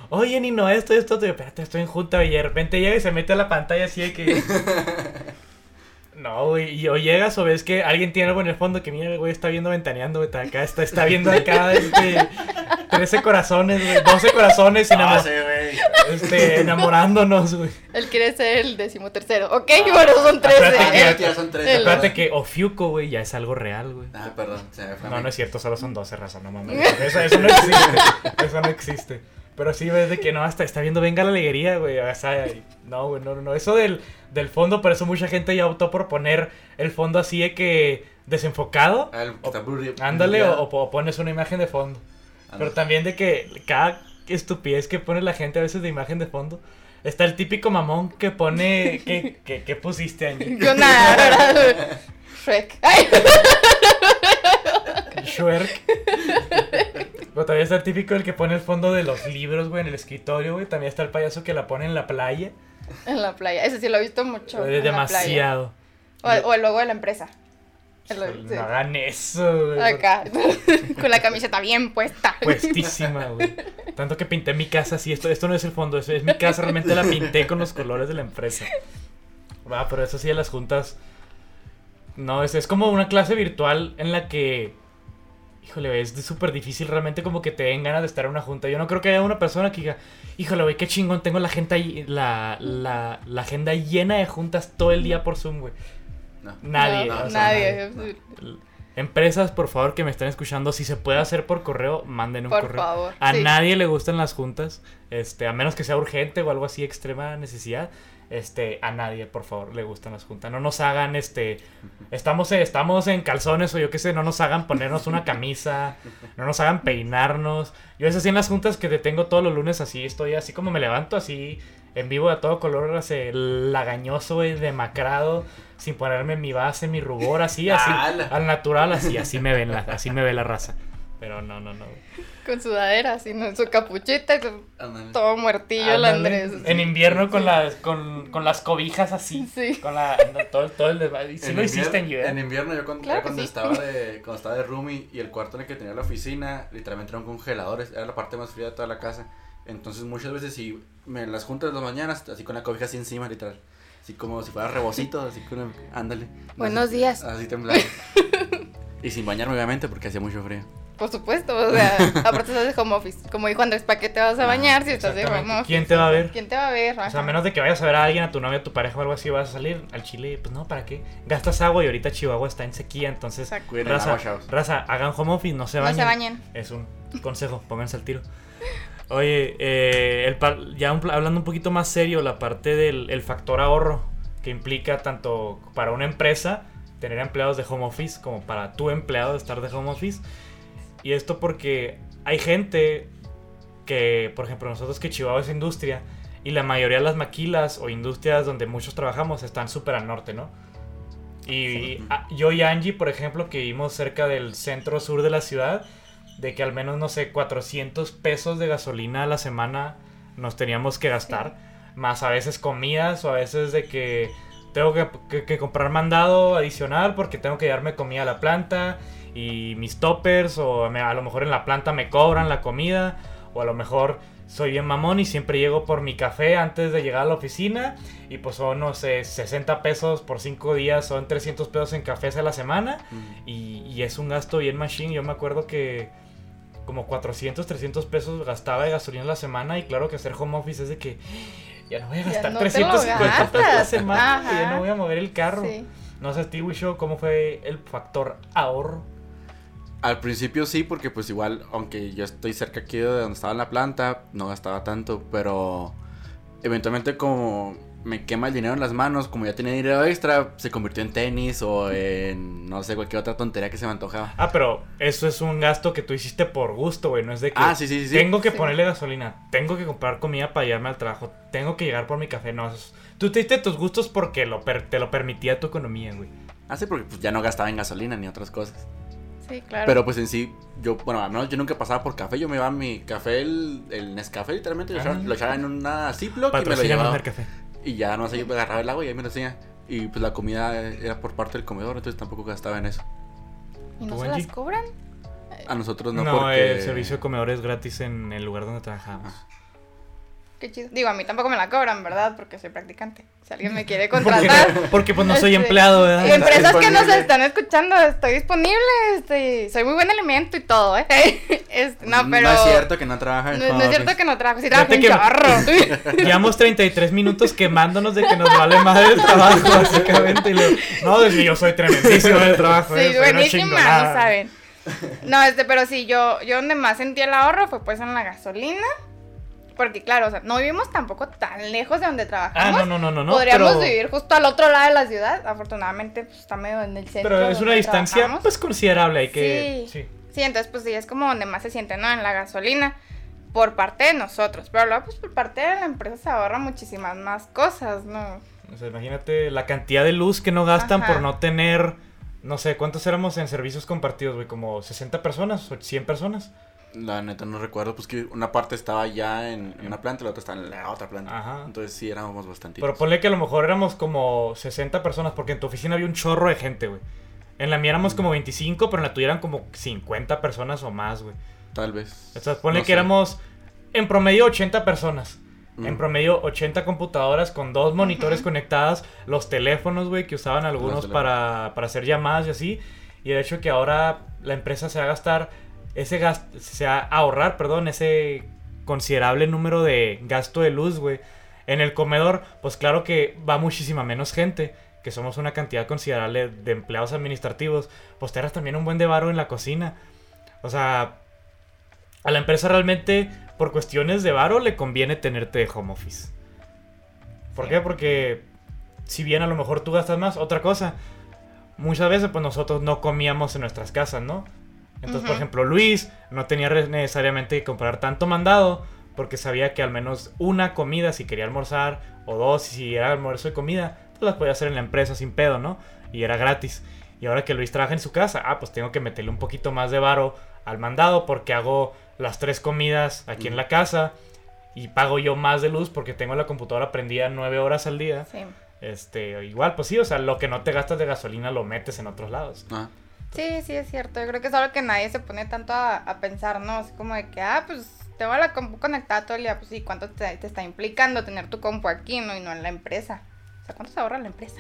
oye, Nino, esto, esto, esto, espérate, estoy en junta, y de repente llega y se mete a la pantalla así de que... No, güey, y o llegas o ves que alguien tiene algo en el fondo que mira, güey está viendo ventaneando, güey, está acá, está, está viendo acá, este, 13 corazones, güey, 12 corazones No enamo- sé, güey. este, enamorándonos, güey. Él quiere ser el decimotercero. Ok, bueno, son Espérate, trece. que- son tres. el- Acuérdate que Ofiuco, güey, ya es algo real, güey. Ah, perdón, se me fue. No, no es cierto, solo son 12 razas, no mames. Eso, eso no existe. Eso no existe. Pero sí ves de que no, hasta está viendo Venga la Alegría, güey. O sea, no, güey, no, no, no. Eso del, del fondo, por eso mucha gente ya optó por poner el fondo así de que desenfocado. Ah, el que está Ándale, o, o pones una imagen de fondo. Pero Ándale. también de que cada estupidez que pone la gente a veces de imagen de fondo. Está el típico mamón que pone. ¿Qué, qué, qué pusiste, Angie? Yo nada, ¿verdad? Shrek. Ay, Shrek. Pero también está el típico el que pone el fondo de los libros, güey, en el escritorio, güey. También está el payaso que la pone en la playa. en la playa. Ese sí lo he visto mucho. Es en playa. demasiado. O el, o el logo de la empresa. El- sí. No hagan eso, güey. Acá. Con la camiseta bien puesta. Puestísima, güey. Tanto que pinté mi casa así. Esto, esto no es el fondo, eso es mi casa. Realmente la pinté con los colores de la empresa. Ah, pero eso sí de las juntas. No, es, es como una clase virtual en la que. Híjole, es súper difícil realmente como que te den ganas de estar en una junta. Yo no creo que haya una persona que diga, híjole, güey, qué chingón, tengo la, agenda ahí- la, la, la agenda llena de juntas todo el día por Zoom, güey. No. Nadie. No, o sea, nadie. Empresas, por favor, que me están escuchando, si se puede hacer por correo, manden un Por correo. favor. A sí. nadie le gustan las juntas, este, a menos que sea urgente o algo así, extrema necesidad. Este, a nadie, por favor, le gustan las juntas. No nos hagan, este, estamos, estamos en calzones o yo qué sé, no nos hagan ponernos una camisa, no nos hagan peinarnos. Yo es así en las juntas que te tengo todos los lunes así, estoy así como me levanto así, en vivo a todo color, así, lagañoso, güey, demacrado, sin ponerme mi base, mi rubor, así, así, ¡Hala! al natural, así, así me ven la, así me ve la raza. Pero no, no, no. Con sudadera, así, ¿no? Su capuchita y su- todo muertillo el. Andrés. En invierno con las, con, con las cobijas así. Sí. Con la, no, todo, todo el. Y sí lo hiciste en invierno, en invierno yo cuando, Claro yo cuando sí. estaba de cuando estaba de roomie y el cuarto en el que tenía la oficina literalmente eran congeladores era la parte más fría de toda la casa entonces muchas veces si me las juntas de las mañanas así con la cobija así encima literal así como si fuera rebocito así con ándale Buenos así, días. así temblando y sin bañarme obviamente porque hacía mucho frío Por supuesto, o sea, aparte estás de home office. Como dijo Andrés, ¿para qué te vas a Ah, bañar si estás de home office? ¿Quién te va a ver? ¿Quién te va a ver? O sea, Ajá. a menos de que vayas a ver a alguien, a tu novia, a tu pareja o algo así, vas a salir al chile. Pues no, ¿para qué? Gastas agua y ahorita Chihuahua está en sequía, entonces. Raza, raza, hagan home office, no se No bañen. se bañen. Es un consejo, pónganse al tiro. Oye, eh, el pa- ya un- hablando un poquito más serio, la parte del el factor ahorro que implica tanto para una empresa tener empleados de home office como para tu empleado estar de home office. Y esto porque hay gente que, por ejemplo, nosotros que Chihuahua es industria y la mayoría de las maquilas o industrias donde muchos trabajamos están súper al norte, ¿no? Y a- yo y Angie, por ejemplo, que vivimos cerca del centro sur de la ciudad, de que al menos, no sé, 400 pesos de gasolina a la semana nos teníamos que gastar, más a veces comidas o a veces de que tengo que, que- que comprar mandado adicional porque tengo que llevarme comida a la planta y mis toppers o me- a lo mejor en la planta me cobran la comida o a lo mejor soy bien mamón y siempre llego por mi café antes de llegar a la oficina y pues son, no sé, 60 pesos por 5 días, son 300 pesos en cafés a la semana y, y es un gasto bien machine. Yo me acuerdo que como 400, 300 pesos gastaba de gasolina a la semana y claro que hacer home office es de que ya no voy a Ya gastar no te lo 350 pesos a la semana, ya Ajá. no voy a mover el carro. Sí. No sé, Steve Show, ¿cómo fue el factor ahorro? Al principio sí, porque pues igual, aunque yo estoy cerca aquí de donde estaba en la planta, no gastaba tanto, pero eventualmente como me quema el dinero en las manos, como ya tenía dinero extra, se convirtió en tenis o en no sé, cualquier otra tontería que se me antojaba. Ah, pero eso es un gasto que tú hiciste por gusto, güey. No es de que Ah, sí, sí, sí, sí. tengo que Sí. ponerle gasolina, tengo que comprar comida para llevarme al trabajo, tengo que llegar por mi café. No, eso es- tú te diste tus gustos porque lo per- te lo permitía tu economía, güey. Ah, sí, porque pues ya no gastaba en gasolina ni otras cosas. Sí, claro. Pero pues en sí, yo, bueno, al menos yo nunca pasaba por café, yo me llevaba mi café, el, el Nescafé literalmente, lo, Ah. echaba, lo echaba en una Ziploc y me lo llevaba. café. Y ya no sé, yo me agarraba el agua y ahí me lo hacía. Y pues la comida era por parte del comedor, entonces tampoco gastaba en eso. ¿Y no ¿Tú, se Angie? las cobran? A nosotros no, No, porque... el servicio de comedor es gratis en el lugar donde trabajamos. Qué chido. Digo, a mí tampoco me la cobran, ¿verdad? Porque soy practicante. Si alguien me quiere contratar. porque pues no soy Este, empleado, ¿verdad? Y empresas que nos están escuchando, estoy disponible. Este, soy muy buen elemento y todo, ¿eh? Este, no, pero. No es cierto que no trabaja en No, no es cierto que no trabajo, sí trabajo un chorro. Llevamos 33 minutos quemándonos de que nos vale madre el trabajo, básicamente. y no, es que yo soy tremendísimo en el trabajo. Sí, eh, buenísima, chingonada". no saben. No, este, pero sí, yo, yo donde más sentí el ahorro fue pues en la gasolina. Porque claro, o sea, no vivimos tampoco tan lejos de donde Ah, trabajamos. no, no, no, no. no Podríamos pero, vivir justo al otro lado de la ciudad. Afortunadamente, pues está medio en el centro. Pero es una distancia, trabajamos. pues, considerable. Hay que. Sí. Sí. Sí, entonces pues sí, es como donde más se siente, ¿no? En la gasolina. Por parte de nosotros. Pero luego, pues por parte de la empresa se ahorra muchísimas más cosas, ¿no? O sea, imagínate la cantidad de luz que no gastan Ajá. por no tener. No sé, ¿cuántos éramos en servicios compartidos, güey? ¿Como 60 personas o 100 personas? La neta no recuerdo, pues que una parte estaba ya en, en una planta y la otra estaba en la otra planta. Ajá. Entonces sí éramos bastante. Pero ponle que a lo mejor éramos como 60 personas, porque en tu oficina había un chorro de gente, güey. En la mía éramos como 25, pero en la tuya eran como 50 personas o más, güey. Tal vez. Entonces ponle No que sé. éramos en promedio 80 personas. En Mm. promedio 80 computadoras con dos monitores conectadas, los teléfonos, güey, que usaban algunos para, para hacer llamadas y así. Y el hecho que ahora la empresa se va a gastar ese gasto, se va a ahorrar, perdón, ese considerable número de gasto de luz, güey. En el comedor, pues claro que va muchísima menos gente, que somos una cantidad considerable de empleados administrativos. Pues te harás también un buen de varo en la cocina. O sea, a la empresa realmente, por cuestiones de varo, le conviene tenerte de home office. ¿Por Sí. qué? Porque si bien a lo mejor tú gastas más, otra cosa. Muchas veces pues nosotros no comíamos en nuestras casas, ¿no? Entonces, por ejemplo, Luis no tenía necesariamente que comprar tanto mandado porque sabía que al menos una comida si quería almorzar o dos si era almuerzo y comida, pues las podía hacer en la empresa sin pedo, ¿no? Y era gratis. Y ahora que Luis trabaja en su casa, ah, pues tengo que meterle un poquito más de varo al mandado porque hago las tres comidas aquí en la casa y pago yo más de luz porque tengo la computadora prendida nueve horas al día. Sí. Este, igual, pues sí, o sea, lo que no te gastas de gasolina lo metes en otros lados. Ah, Sí, sí, es cierto. Yo creo que es algo que nadie se pone tanto a, a pensar, ¿no? Así como de que, ah, pues tengo la compu conectada todo el día. Pues sí, ¿cuánto te, te está implicando tener tu compu aquí, no? Y no en la empresa. O sea, ¿cuánto se ahorra la empresa?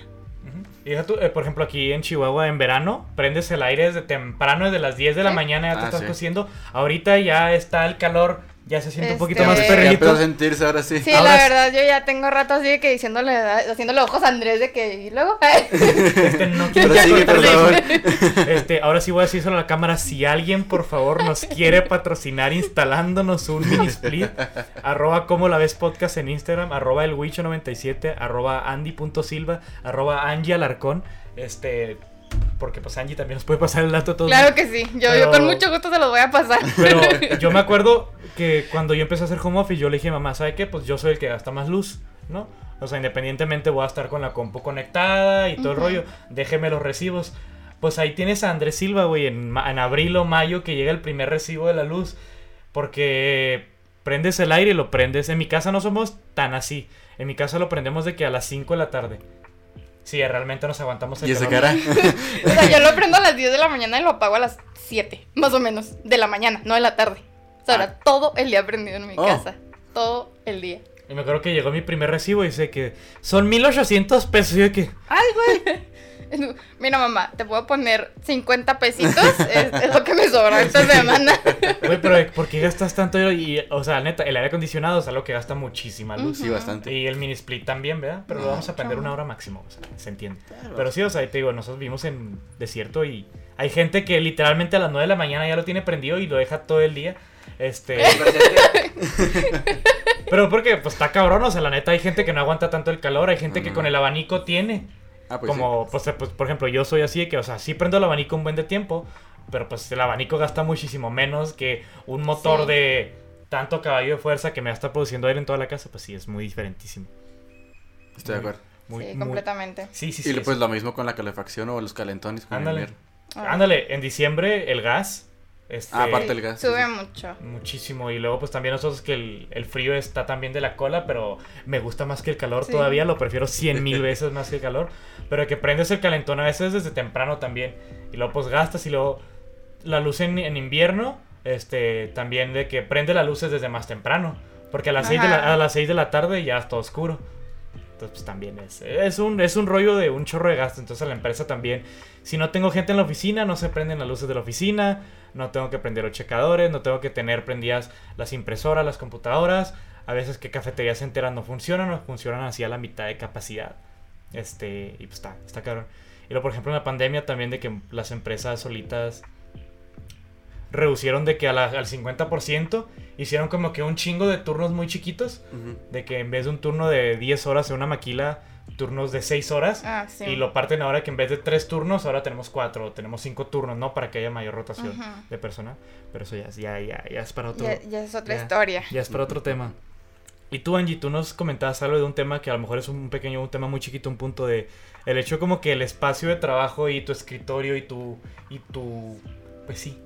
Y deja tú, eh, por ejemplo, aquí en Chihuahua en verano, prendes el aire desde temprano, desde las 10 de la Sí. mañana ya te Ah, estás sí. cociendo. Ahorita ya está el calor, ya se siente un poquito Este- más ya perrito. empezó a sentirse ahora sí. Sí, Ahora la es- verdad, yo ya tengo rato así de que diciéndole, haciéndole ojos a Andrés de que, y luego, Este, no quiero sigue, por favor. Este, ahora sí voy a decir solo a la cámara, si alguien por favor nos quiere patrocinar instalándonos un mini split, arroba como la ves podcast en Instagram, arroba el wicho97, arroba andy.silva, arroba Angie Alarcón, este, porque pues Angie también nos puede pasar el dato todo. claro que sí, yo, Pero- yo con mucho gusto se los voy a pasar. Pero yo me acuerdo que cuando yo empecé a hacer home office, yo le dije a mamá, ¿sabe qué? Pues yo soy el que gasta más luz, ¿no? O sea, independientemente voy a estar con la compu conectada y todo el rollo, déjeme los recibos. Pues ahí tienes a Andrés Silva, güey, en, en abril o mayo que llega el primer recibo de la luz. Porque prendes el aire y lo prendes. En mi casa no somos tan así. En mi casa lo prendemos de que a las 5 de la tarde. Sí, realmente nos aguantamos el Y esa calor. cara. O sea, yo lo prendo a las 10 de la mañana y lo apago a las 7, más o menos, de la mañana, no de la tarde. O sea, era todo el día prendido en mi Oh. casa. Todo el día. Y me acuerdo que llegó mi primer recibo y dice que son 1800 pesos. Y yo que, ¡Ay, güey! Mira, mamá, te puedo poner 50 pesitos. Es, es lo que me sobró esta semana. Güey, pero ¿por qué gastas tanto? Y, o sea, neta, el aire acondicionado es algo que gasta muchísima luz. Sí, bastante. Y el mini split también, ¿verdad? Pero lo Ah, vamos a prender una hora máximo, o sea, se entiende. Claro. Pero sí, o sea, te digo, nosotros vivimos en desierto y hay gente que literalmente a las 9 de la mañana ya lo tiene prendido y lo deja todo el día. Este. pero porque, pues está cabrón, o sea, la neta, hay gente que no aguanta tanto el calor, hay gente que con el abanico tiene. Ah, pues como, pues, pues, por ejemplo, yo soy así de que, o sea, sí prendo el abanico un buen de tiempo, pero pues el abanico gasta muchísimo menos que un motor Sí. de tanto caballo de fuerza que me va a estar produciendo aire en toda la casa, pues sí, es muy diferentísimo. estoy de acuerdo. Muy, sí, muy- completamente. Sí, sí, sí. Y es- pues lo mismo con la calefacción o los calentones. Ándale. Ah, Ándale, en diciembre el gas. Este, Ah, aparte el gas. Sube sí. mucho. Muchísimo. Y luego, pues también nosotros que el, el frío está también de la cola, pero me gusta más que el calor Sí. todavía. Lo prefiero cien mil veces más que el calor. Pero que prendes el calentón a veces desde temprano también. Y luego, pues gastas. Y luego, la luz en, en invierno, este, también de que prende las luces desde más temprano. Porque a las, 6 de la, Ajá. a las 6 de la tarde ya está oscuro. Entonces, pues también es, es, un, es un rollo de un chorro de gasto. Entonces, la empresa también. Si no tengo gente en la oficina, no se prenden las luces de la oficina. No tengo que prender los checadores. No tengo que tener prendidas las impresoras, las computadoras. A veces que cafeterías enteras no funcionan o funcionan así a la mitad de capacidad. Este, y pues está, está cabrón. Y luego, por ejemplo, en la pandemia también de que las empresas solitas reducieron de que a la- al 50% hicieron como que un chingo de turnos muy chiquitos. De que en vez de un turno de 10 horas en una maquila, turnos de 6 horas. Ah, sí. Y lo parten ahora que en vez de 3 turnos, ahora tenemos 4 o tenemos 5 turnos, ¿no? Para que haya mayor rotación de personal. Pero eso ya, es- ya, ya, ya es para otro, Ya, ya es otra ya. historia. ya es para otro tema. Y tú, Angie, tú nos comentabas algo de un tema que a lo mejor es un pequeño, un tema muy chiquito, un punto de el hecho como que el espacio de trabajo y tu escritorio y tu, y tu, pues sí,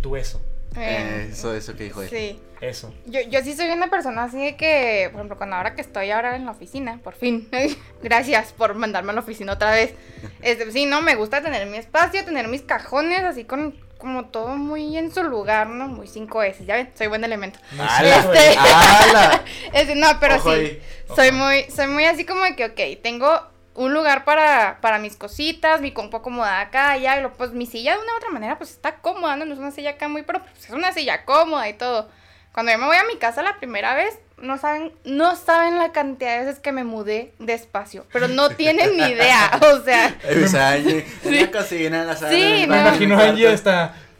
tu eso, Eh, Eh, eso, eso que dijo él. Sí. eso. Yo, yo sí soy una persona así de que, por ejemplo, cuando ahora que estoy ahora en la oficina, por fin, gracias por mandarme a la oficina otra vez. Este, sí, no, me gusta tener mi espacio, tener mis cajones así con como todo muy en su lugar, ¿no? Muy 5S, ya ven, soy buen elemento. ¡Hala! Este- ¡Hala! Este, no, pero Ojo sí, ahí, soy ojo. muy, soy muy así como de que, ok, tengo un lugar para, para mis cositas, mi compu acomodada acá, y ya, y lo- pues mi silla de una u otra manera, pues está cómoda, ¿no? No es una silla acá muy, pero pues, es una silla cómoda y todo. Cuando yo me voy a mi casa la primera vez, no saben, no saben la cantidad de veces que me mudé de espacio, pero no tienen ni idea, o sea, Ay, pues, Angie, en la cocina, en la sala. Sí, en el no. Me imagino Angie.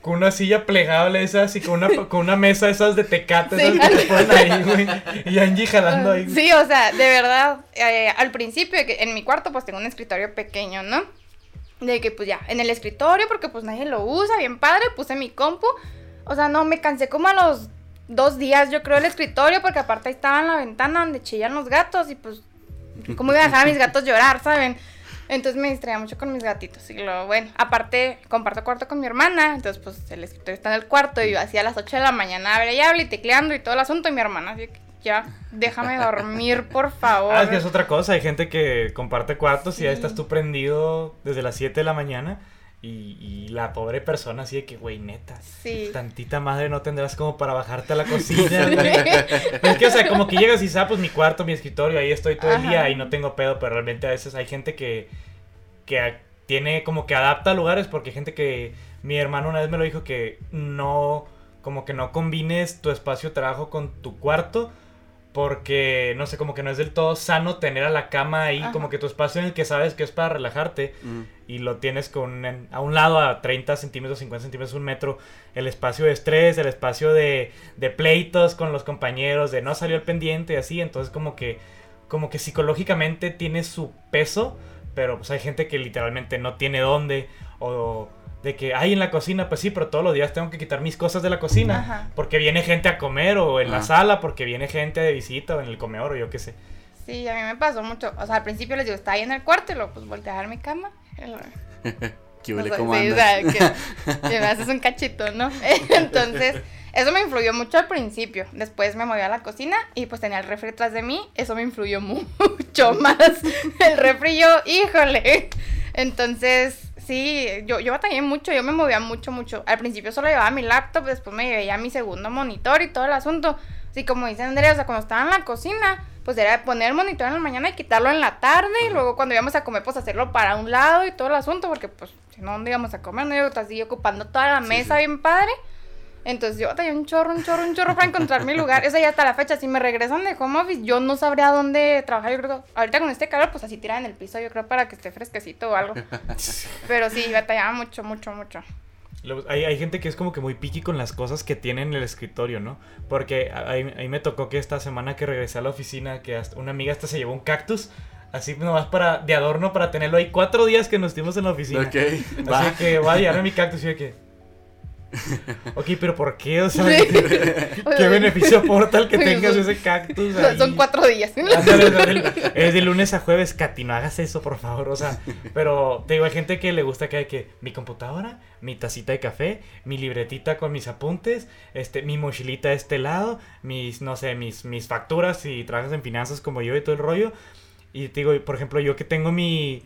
Con una silla plegable esas y con una, con una mesa esas de tecate Sí. esas que te ponen ahí, güey. Y Angie jalando ahí. Sí, o sea, de verdad, eh, al principio, en mi cuarto pues tengo un escritorio pequeño, ¿no? De que pues ya, en el escritorio, porque pues nadie lo usa, bien padre, puse mi compu. O sea, no, me cansé como a los dos días, yo creo, el escritorio, porque aparte ahí estaba en la ventana donde chillan los gatos y pues, ¿cómo iba a dejar a mis gatos llorar, saben? Entonces me distraía mucho con mis gatitos. Y lo bueno, aparte comparto cuarto con mi hermana. Entonces, pues el escritorio está en el cuarto. Y yo hacía a las 8 de la mañana, hable y hable y tecleando y todo el asunto. Y mi hermana, así que ya, déjame dormir, por favor. Ah, es que es otra cosa. Hay gente que comparte cuartos y ya estás tú prendido desde las 7 de la mañana. Y, y la pobre persona así de que, güey, neta. Sí. Tantita madre no tendrás como para bajarte a la cocina. es que, o sea, como que llegas y sabes, pues mi cuarto, mi escritorio, ahí estoy todo el día y no tengo pedo, pero realmente a veces hay gente que, que tiene como que adapta lugares porque hay gente que, mi hermano una vez me lo dijo que no, como que no combines tu espacio de trabajo con tu cuarto. Porque, no sé, como que no es del todo sano tener a la cama ahí, Ajá. como que tu espacio en el que sabes que es para relajarte Mm. y lo tienes con en- a un lado a 30 centímetros, 50 centímetros, un metro, el espacio de estrés, el espacio de, de pleitos con los compañeros, de no salió el pendiente y así, entonces como que, como que psicológicamente tiene su peso, pero pues hay gente que literalmente no tiene dónde, o de que, hay en la cocina, pues sí, pero todos los días tengo que quitar mis cosas de la cocina, Ajá. porque viene gente a comer, o en la sala, porque viene gente de visita, o en el comedor, o yo qué sé. Sí, a mí me pasó mucho. O sea, al principio les digo, estaba ahí en el cuarto y luego pues volteé a dejar mi cama. ¿Qué O huele sea, cómo sí, o andas? sea, que, que me haces un cachito, ¿no? Entonces, eso me influyó mucho al principio. Después me moví a la cocina y pues tenía el refri detrás de mí. Eso me influyó mucho más. El refri yo, híjole. Entonces, sí, yo, yo batallé mucho, yo me movía mucho, mucho. Al principio solo llevaba mi laptop, después me llevé ya mi segundo monitor y todo el asunto. Así como dice Andrea, o sea, cuando estaba en la cocina, pues era poner el monitor en la mañana y quitarlo en la tarde. Y luego cuando íbamos a comer, pues hacerlo para un lado y todo el asunto, porque pues si no, ¿dónde íbamos a comer? No iba así ocupando toda la Sí, mesa sí. bien padre. Entonces yo batallé un chorro, un chorro, un chorro para encontrar mi lugar. Eso ya hasta la fecha. Si me regresan de home office, yo no sabría dónde trabajar. Yo creo que ahorita con este calor, pues así tirar en el piso, yo creo, para que esté fresquecito o algo. Pero sí, batallaba mucho, mucho, mucho. Luego, Hay, hay gente que es como que muy picky con las cosas que tiene en el escritorio, ¿no? Porque ahí, ahí me tocó que esta semana que regresé a la oficina, que hasta una amiga hasta se llevó un cactus, así nomás para, de adorno para tenerlo ahí cuatro días que nos estuvimos en la oficina. Ok, Así va. que voy a llevarme mi cactus y yo que... Ok, pero ¿por qué? O sea. ¿qué, beneficio aporta el que tengas ese cactus ahí? Son cuatro días. Es de lunes a jueves, Katy, no hagas eso, por favor. O sea, pero te digo, hay gente que le gusta que hay que mi computadora, mi tacita de café, mi libretita con mis apuntes, este, mi mochilita de este lado, mis, no sé, mis, mis facturas si trabajas en finanzas como yo y todo el rollo. Y te digo, por ejemplo, yo que tengo mi,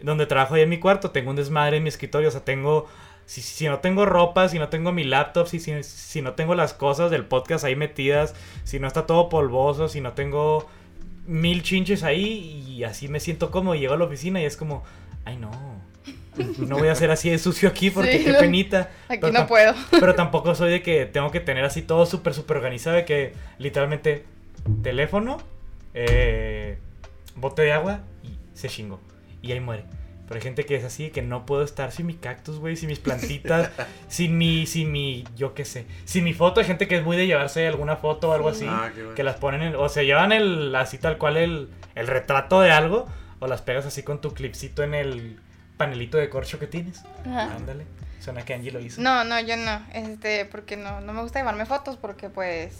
donde trabajo ahí en mi cuarto, tengo un desmadre en mi escritorio, o sea, tengo... Si, si no tengo ropa, si no tengo mi laptop, si, si, si no tengo las cosas del podcast ahí metidas, si no está todo polvoso, si no tengo mil chinches ahí y así me siento como llego a la oficina y es como, ay no, no voy a hacer así de sucio aquí porque Sí, qué penita. Aquí Pero no puedo. Pero tampoco soy de que tengo que tener así todo súper, súper organizado de que literalmente teléfono, eh, bote de agua y se chingó. Y ahí muere. Pero hay gente que es así, que no puedo estar sin mi cactus, güey, sin mis plantitas, sin mi, sin mi, yo qué sé, sin mi foto. Hay gente que es muy de llevarse alguna foto o algo Sí. así, Ah, qué bueno. que las ponen, en- o se llevan el, así tal cual el, el retrato de algo, o las pegas así con tu clipcito en el panelito de corcho que tienes. Ajá. Ándale. Suena que Angie lo hizo. No, no, yo no. Este, porque no, no me gusta llevarme fotos porque pues.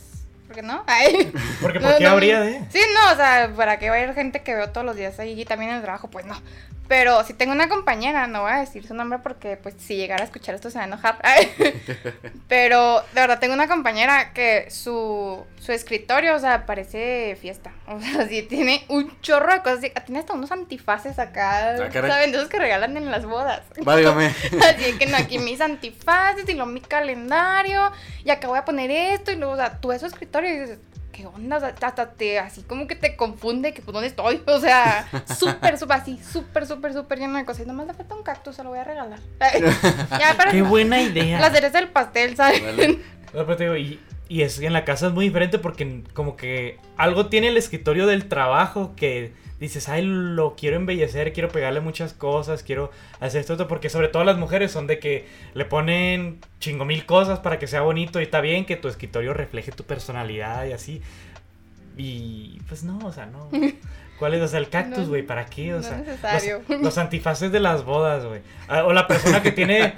¿Por qué no? Ay. Porque No, ¿por qué no, habría de? Sí, no, o sea, para que vaya gente que veo todos los días ahí y también en el trabajo, pues no. Pero si tengo una compañera, no voy a decir su nombre porque pues si llegara a escuchar esto se va a enojar. Pero de verdad tengo una compañera que su, su escritorio, o sea, parece fiesta. O sea, sí tiene un chorro de cosas. Tiene hasta unos antifaces acá, Ah. ¿saben? De esos que regalan en las bodas. Válgame. Así que no, aquí mis antifaces y luego mi calendario. Y acá voy a poner esto. Y luego, o sea, tú ves su escritorio y dices, ¿qué onda? O sea, hasta te, así como que te confunde que pues dónde estoy. O sea, súper, súper así, súper, súper, súper lleno de cosas. Y nomás le falta un cactus, se lo voy a regalar. ya, para Qué buena idea. la cereza del pastel, ¿sabes? Vale. No, pero te digo, y, y es en la casa es muy diferente porque como que algo tiene el escritorio del trabajo que dices, ay, lo quiero embellecer, quiero pegarle muchas cosas, quiero hacer esto, esto", porque sobre todo las mujeres son de que le ponen chingo mil cosas para que sea bonito y está bien que tu escritorio refleje tu personalidad y así. Y pues no, o sea, no. ¿Cuál es? O sea, el cactus, No, güey, ¿para qué? O no sea, necesario. Los, los antifaces de las bodas, güey. Ah, O la persona que tiene.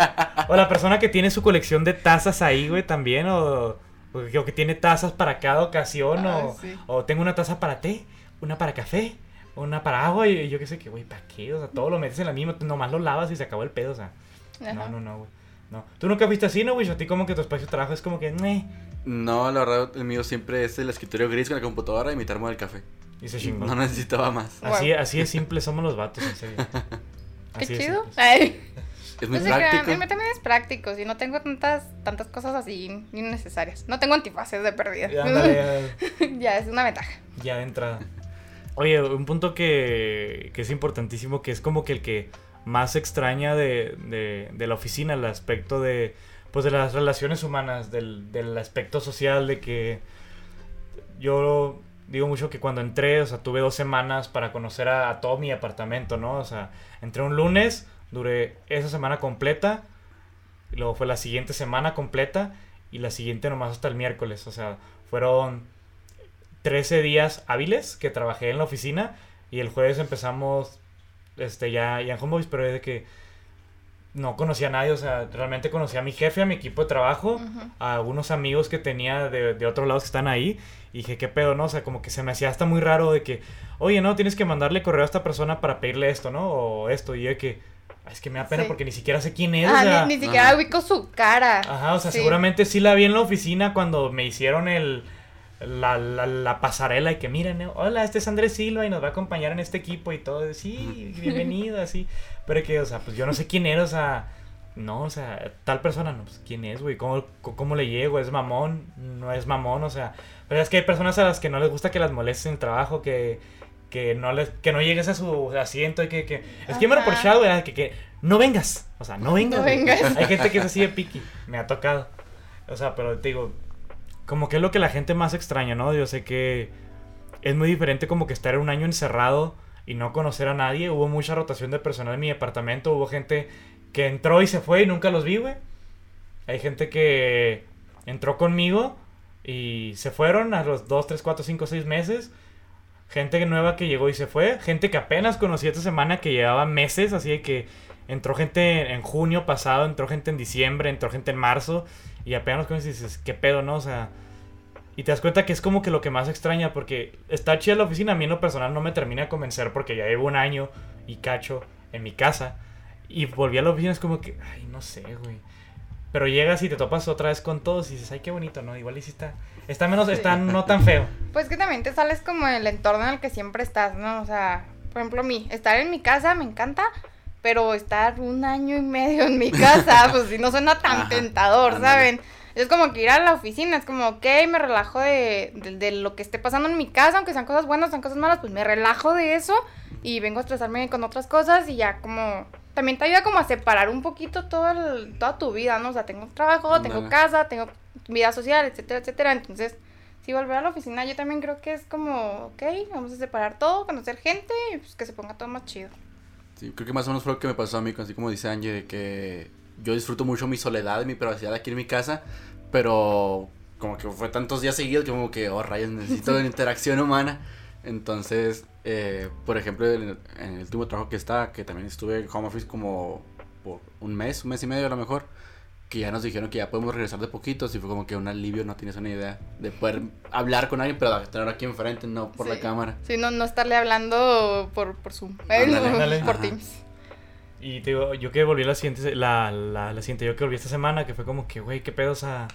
o la persona que tiene su colección de tazas ahí, güey, también. O, o que- o que tiene tazas para cada ocasión. Ah, o, sí. o tengo una taza para té, una para café, una para agua. Y yo qué sé qué, güey, ¿para qué? O sea, todo lo metes en la misma. Nomás lo lavas y se acabó el pedo, o sea. No, Ajá. no, no, güey. No. ¿Tú nunca fuiste así, no, güey? A ti como que tu espacio de trabajo es como que, "Meh", No, la verdad, el mío siempre es el escritorio gris con la computadora y mi termo del café. Y se chingó. No necesitaba más. Así, Wow. así de simple somos los vatos, en serio. Qué Así chido. Ay. Es muy No se crean, práctico. el mío también es práctico, y no tengo tantas, tantas cosas así innecesarias. No tengo antifaces de perdida. Y ándale, ya, es una ventaja. Ya de entrada. Oye, un punto que, que es importantísimo, que es como que el que más extraña de, de, la oficina, el aspecto de, pues de las relaciones humanas, del, del aspecto social, de que yo digo mucho que cuando entré, o sea, tuve dos semanas para conocer a, a todo mi apartamento, ¿no? O sea, entré un lunes, duré esa semana completa, y luego fue la siguiente semana completa, y la siguiente nomás hasta el miércoles, o sea, fueron 13 días hábiles que trabajé en la oficina y el jueves empezamos este ya, ya en home office, pero es de que no conocía a nadie, o sea, realmente conocía a mi jefe, a mi equipo de trabajo, a algunos amigos que tenía de, de otros lados que están ahí y dije, ¿qué pedo, no? O sea, como que se me hacía hasta muy raro de que, oye, no, tienes que mandarle correo a esta persona para pedirle esto, ¿no? O esto, y yo de que, "Ay, es que me da pena Sí. porque ni siquiera sé quién es, Ah, o sea, ni, ni siquiera Ajá. ubico su cara. Ajá, o sea, Sí. seguramente sí la vi en la oficina cuando me hicieron el la, la, la pasarela y que miren, eh, hola, este es Andrés Silva y nos va a acompañar en este equipo y todo, sí, bienvenido, así, pero que, o sea, pues yo no sé quién era, o sea, no, o sea, tal persona, no, pues quién es, güey, ¿Cómo, ¿cómo le llego? ¿Es mamón? ¿No es mamón? O sea, pero es que hay personas a las que no les gusta que las molesten en el trabajo, que, que no les, que no llegues a su asiento y que, que es que yo me reprochado, güey, que, que no vengas, o sea, no vengas, No vengas. Hay gente que es así de piqui, me ha tocado. O sea, pero te digo, como que es lo que la gente más extraña, ¿no? Yo sé que es muy diferente como que estar un año encerrado y no conocer a nadie. Hubo mucha rotación de personal en mi departamento, hubo gente que entró y se fue y nunca los vi, güey. Hay gente que entró conmigo y se fueron a los 2, 3, 4, 5, 6 meses. Gente nueva que llegó y se fue. Gente que apenas conocí esta semana que llevaba meses, así de que entró gente en junio pasado, entró gente en diciembre, entró gente en marzo. Y apenas nos conoces y dices, ¿qué pedo, no? O sea, y te das cuenta que es como que lo que más extraña, porque está chida la oficina, a mí en lo personal no me termina de convencer porque ya llevo un año y cacho en mi casa. Y volví a la oficina, es como que, ay, no sé, güey. Pero llegas y te topas otra vez con todos y dices, ay, qué bonito, ¿no? Igual y sí está, está menos, Sí. está no tan feo. Pues que también te sales como del entorno en el que siempre estás, ¿no? O sea, por ejemplo, mí, estar en mi casa me encanta, pero estar un año y medio en mi casa, pues sí no suena tan Ajá, tentador, ándale. ¿saben? Es como que ir a la oficina, es como, ok, me relajo de, de, de lo que esté pasando en mi casa, aunque sean cosas buenas, sean cosas malas, pues me relajo de eso y vengo a estresarme con otras cosas y ya como... También te ayuda como a separar un poquito todo el- toda tu vida, ¿no? O sea, tengo trabajo, tengo casa, tengo vida social, etcétera, etcétera. Entonces, si volver a la oficina, yo también creo que es como, ok, vamos a separar todo, conocer gente y pues que se ponga todo más chido. Sí, creo que más o menos fue lo que me pasó a mí, así como dice Angie, de que yo disfruto mucho mi soledad, mi privacidad aquí en mi casa, pero como que fue tantos días seguidos que como que, oh rayos, necesito de interacción humana. Entonces, eh, por ejemplo, en el, en el último trabajo que está, que también estuve en home office como por un mes, un mes y medio a lo mejor, que ya nos dijeron que ya podemos regresar de poquitos y fue como que un alivio, no tienes una idea de poder hablar con alguien, pero tener aquí enfrente, no por la cámara. Sí, no, no estarle hablando por, por Zoom. Ándale, ándale. por Ajá. Teams. Y te digo, yo que volví la siguiente, la, la, la siguiente, yo que volví esta semana, que fue como que, güey, qué pedo, o sea,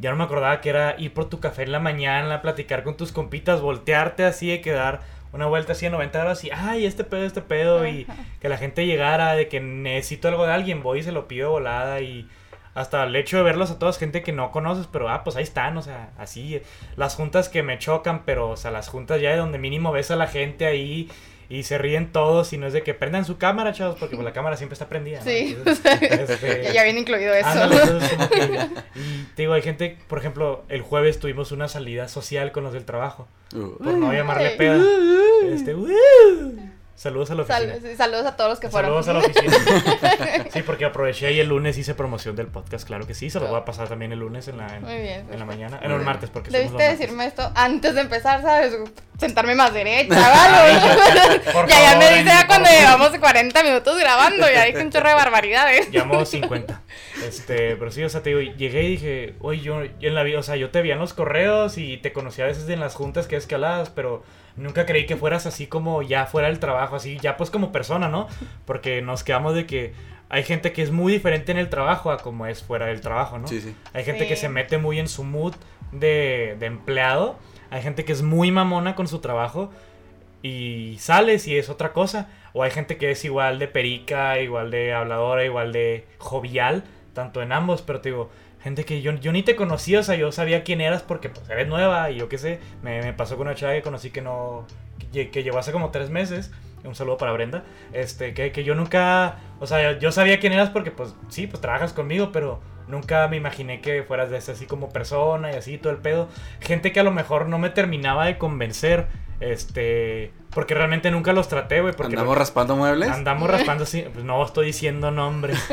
ya no me acordaba que era ir por tu café en la mañana, platicar con tus compitas, voltearte así, de quedar una vuelta así de 90 grados y, ay, este pedo, este pedo, y que la gente llegara, de que necesito algo de alguien, voy y se lo pido de volada, y hasta el hecho de verlos a todos, gente que no conoces, pero, ah, pues ahí están, o sea, así, las juntas que me chocan, pero, o sea, las juntas ya de donde mínimo ves a la gente ahí y se ríen todos y no es de que prendan su cámara, chavos, porque pues la cámara siempre está prendida. ¿no? Sí, Entonces, este, ya, ya viene incluido eso. ándale, entonces como que- y te digo, hay gente, por ejemplo, el jueves tuvimos una salida social con los del trabajo, Uh, por no llamarle peda. Este, ¡uh! Saludos a la oficina. Sal- sí, saludos a todos los que fueron. Saludos a la oficina. sí, porque aproveché ahí el lunes hice promoción del podcast, claro que sí, se lo voy a pasar también el lunes en la, en, Muy bien. en la mañana, Muy en el martes, porque somos Debiste los decirme esto antes de empezar, ¿sabes? Sentarme más derecha, ¿vale? Ya, ya me dice ya Angie, cuando llevamos 40 minutos grabando, ya dije un chorro de barbaridades. Llamó 50. Este, pero sí, o sea, te digo, llegué y dije, oye, yo yo en la vida, o sea, yo te veía en los correos y te conocía a veces en las juntas que es que hablabas, pero nunca creí que fueras así como ya fuera del trabajo, así ya pues como persona, ¿no? Porque nos quedamos de que hay gente que es muy diferente en el trabajo a como es fuera del trabajo, ¿no? Sí, sí. Hay gente que se mete muy en su mood de, de empleado. Hay gente que es muy mamona con su trabajo y sales y es otra cosa. O hay gente que es igual de perica, igual de habladora, igual de jovial, tanto en ambos. Pero te digo, gente que yo, yo ni te conocía, o sea, yo sabía quién eras porque pues eres nueva y yo qué sé. Me, pasó con una chava que conocí que no. que, que llegó hace como tres meses. Un saludo para Brenda. Este, que, que yo nunca. O sea, yo sabía quién eras porque, pues, sí, pues trabajas conmigo, pero nunca me imaginé que fueras de ese así como persona y así todo el pedo. Gente que a lo mejor no me terminaba de convencer. Este. Porque realmente nunca los traté, güey. Porque ¿Andamos raspando muebles? Andamos raspando así, pues no estoy diciendo nombres.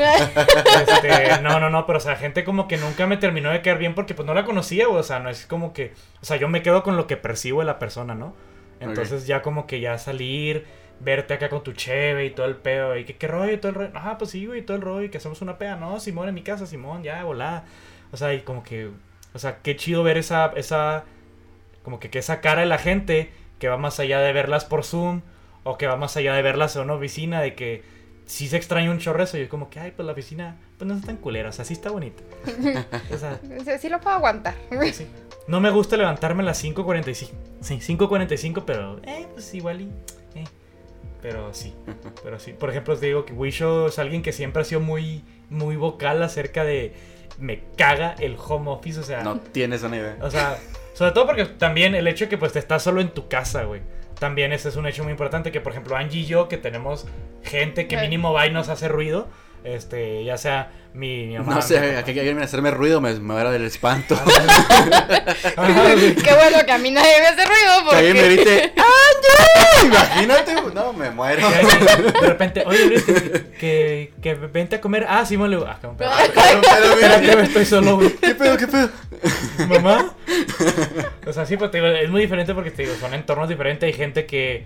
Este, no, no, no, pero o sea, gente como que nunca me terminó de caer bien porque pues no la conocía, güey, o sea, no es como que, o sea, yo me quedo con lo que percibo de la persona, ¿no? Entonces ya como que ya salir, verte acá con tu cheve y todo el pedo, y que qué rollo y todo el rollo, ah, pues sí, güey, todo el rollo, y que hacemos una peda, no, Simón en mi casa, Simón, ya, volá. O sea, y como que, o sea, qué chido ver esa, esa, como que, que esa cara de la gente que va más allá de verlas por Zoom o que va más allá de verlas en una oficina, de que sí se extraña un chorro eso y es como que, ay, pues la oficina, pues no es tan culera, o sea, sí está bonita. O sea, Sí, sí lo puedo aguantar. sí. No me gusta levantarme a las 5.45. Sí, 5.45, pero, eh, pues igual y. Pero sí, pero sí. Por ejemplo, te digo que Wisho es alguien que siempre ha sido muy, muy vocal acerca de, me caga el home office, o sea... No tienes una idea. O sea, sobre todo porque también el hecho de que pues te estás solo en tu casa, güey. También ese es un hecho muy importante que por ejemplo Angie y yo que tenemos gente que mínimo va y nos hace ruido, este, ya sea mi, mi mamá. No sé, mi que alguien me hacerme ruido me, me era del espanto. Qué bueno que a mí nadie me hace ruido Que alguien me porque... grite, ¡Angie! Imagínate, no, me muero. De repente, oye, Luis, que, que, que vente a comer. Ah, Simón, le digo, ah, cabrón, espérate, Pero, pero, mira, espérate, güey, estoy solo, güey. ¿Qué pedo, qué pedo? mamá. O sea, sí, pues te digo, es muy diferente porque te digo, son entornos diferentes. Hay gente que,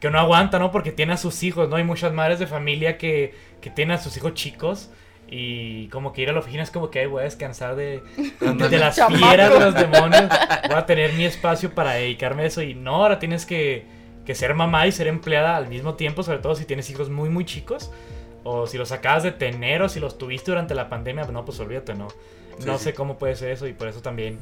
que no aguanta, ¿no? Porque tiene a sus hijos, ¿no? Hay muchas madres de familia que, que tienen a sus hijos chicos. Y como que ir a la oficina es como que ay, voy a descansar de, de, de las fieras de los demonios. Voy a tener mi espacio para dedicarme a eso. Y no, ahora tienes que, que ser mamá y ser empleada al mismo tiempo, sobre todo si tienes hijos muy, muy chicos. O si los acabas de tener o si los tuviste durante la pandemia, no, pues olvídate, no. No Sí, sé sí. cómo puede ser eso y por eso también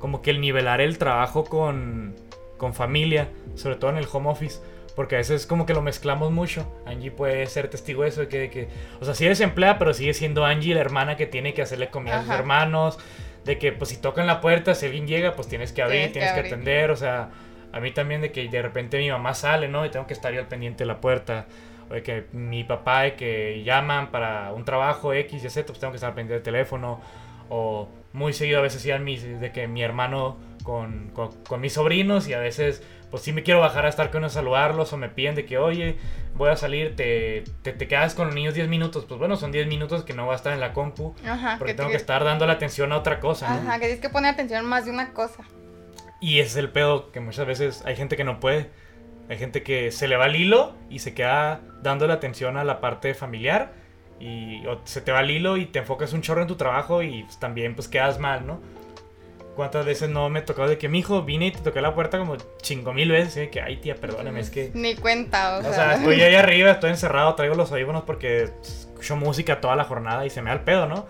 como que el nivelar el trabajo con, con familia, sobre todo en el home office, porque a veces como que lo mezclamos mucho. Angie puede ser testigo de eso, de que, de que o sea, sí eres empleada, pero sigue siendo Angie la hermana que tiene que hacerle comida a sus Ajá. hermanos, de que pues si tocan la puerta, si alguien llega, pues tienes que abrir, Tienes que tienes que, abrir. atender, o sea, a mí también de que de repente mi mamá sale, ¿no? Y tengo que estar yo al pendiente de la puerta. O de que mi papá de que llaman para un trabajo X y Z, pues tengo que estar pendiente del teléfono. O muy seguido a veces iban mis, de que mi hermano con, con, con mis sobrinos y a veces pues sí me quiero bajar a estar con ellos a saludarlos o me piden de que oye voy a salir, te, te, te quedas con los niños 10 minutos. Pues bueno, son 10 minutos que no voy a estar en la compu Ajá, porque que tengo te- que estar dando la atención a otra cosa. ¿no? Ajá, que tienes que poner atención más de una cosa. Y ese es el pedo que muchas veces hay gente que no puede. Hay gente que se le va el hilo y se queda dando la atención a la parte familiar y o se te va el hilo y te enfocas un chorro en tu trabajo y pues, también pues quedas mal, ¿no? ¿Cuántas veces no me tocó de que mi hijo vine y te toqué la puerta como cinco mil veces? Y de que, ay tía, perdóname, es que... Ni cuenta, o, O sea. sea, estoy ahí arriba, estoy encerrado, traigo los audífonos porque escucho música toda la jornada y se me da el pedo, ¿no?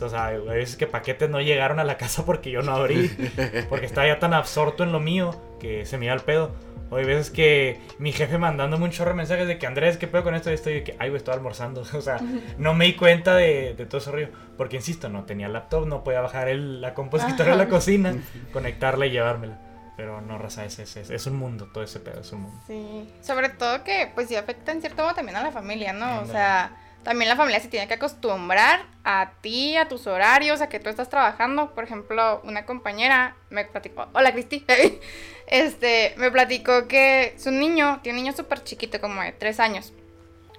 O sea, hay veces que paquetes no llegaron a la casa porque yo no abrí, porque estaba ya tan absorto en lo mío que se me da el pedo. O hay veces que mi jefe mandándome un chorro de mensajes de que Andrés, ¿qué pedo con esto? Y estoy de que, ay, güey, estoy almorzando. O sea, no me di cuenta de, de todo ese rollo. Porque, insisto, no tenía laptop, no podía bajar el, la compositora a la cocina, conectarla y llevármela. Pero no, raza, es, es, es, es un mundo, todo ese pedo es un mundo. Sí, sobre todo que pues sí afecta en cierto modo también a la familia, ¿no? O sea, también la familia se tiene que acostumbrar a ti, a tus horarios, a que tú estás trabajando. Por ejemplo, una compañera me platicó, hola Cristi, este, me platicó que su niño, tiene un niño súper chiquito, como de tres años.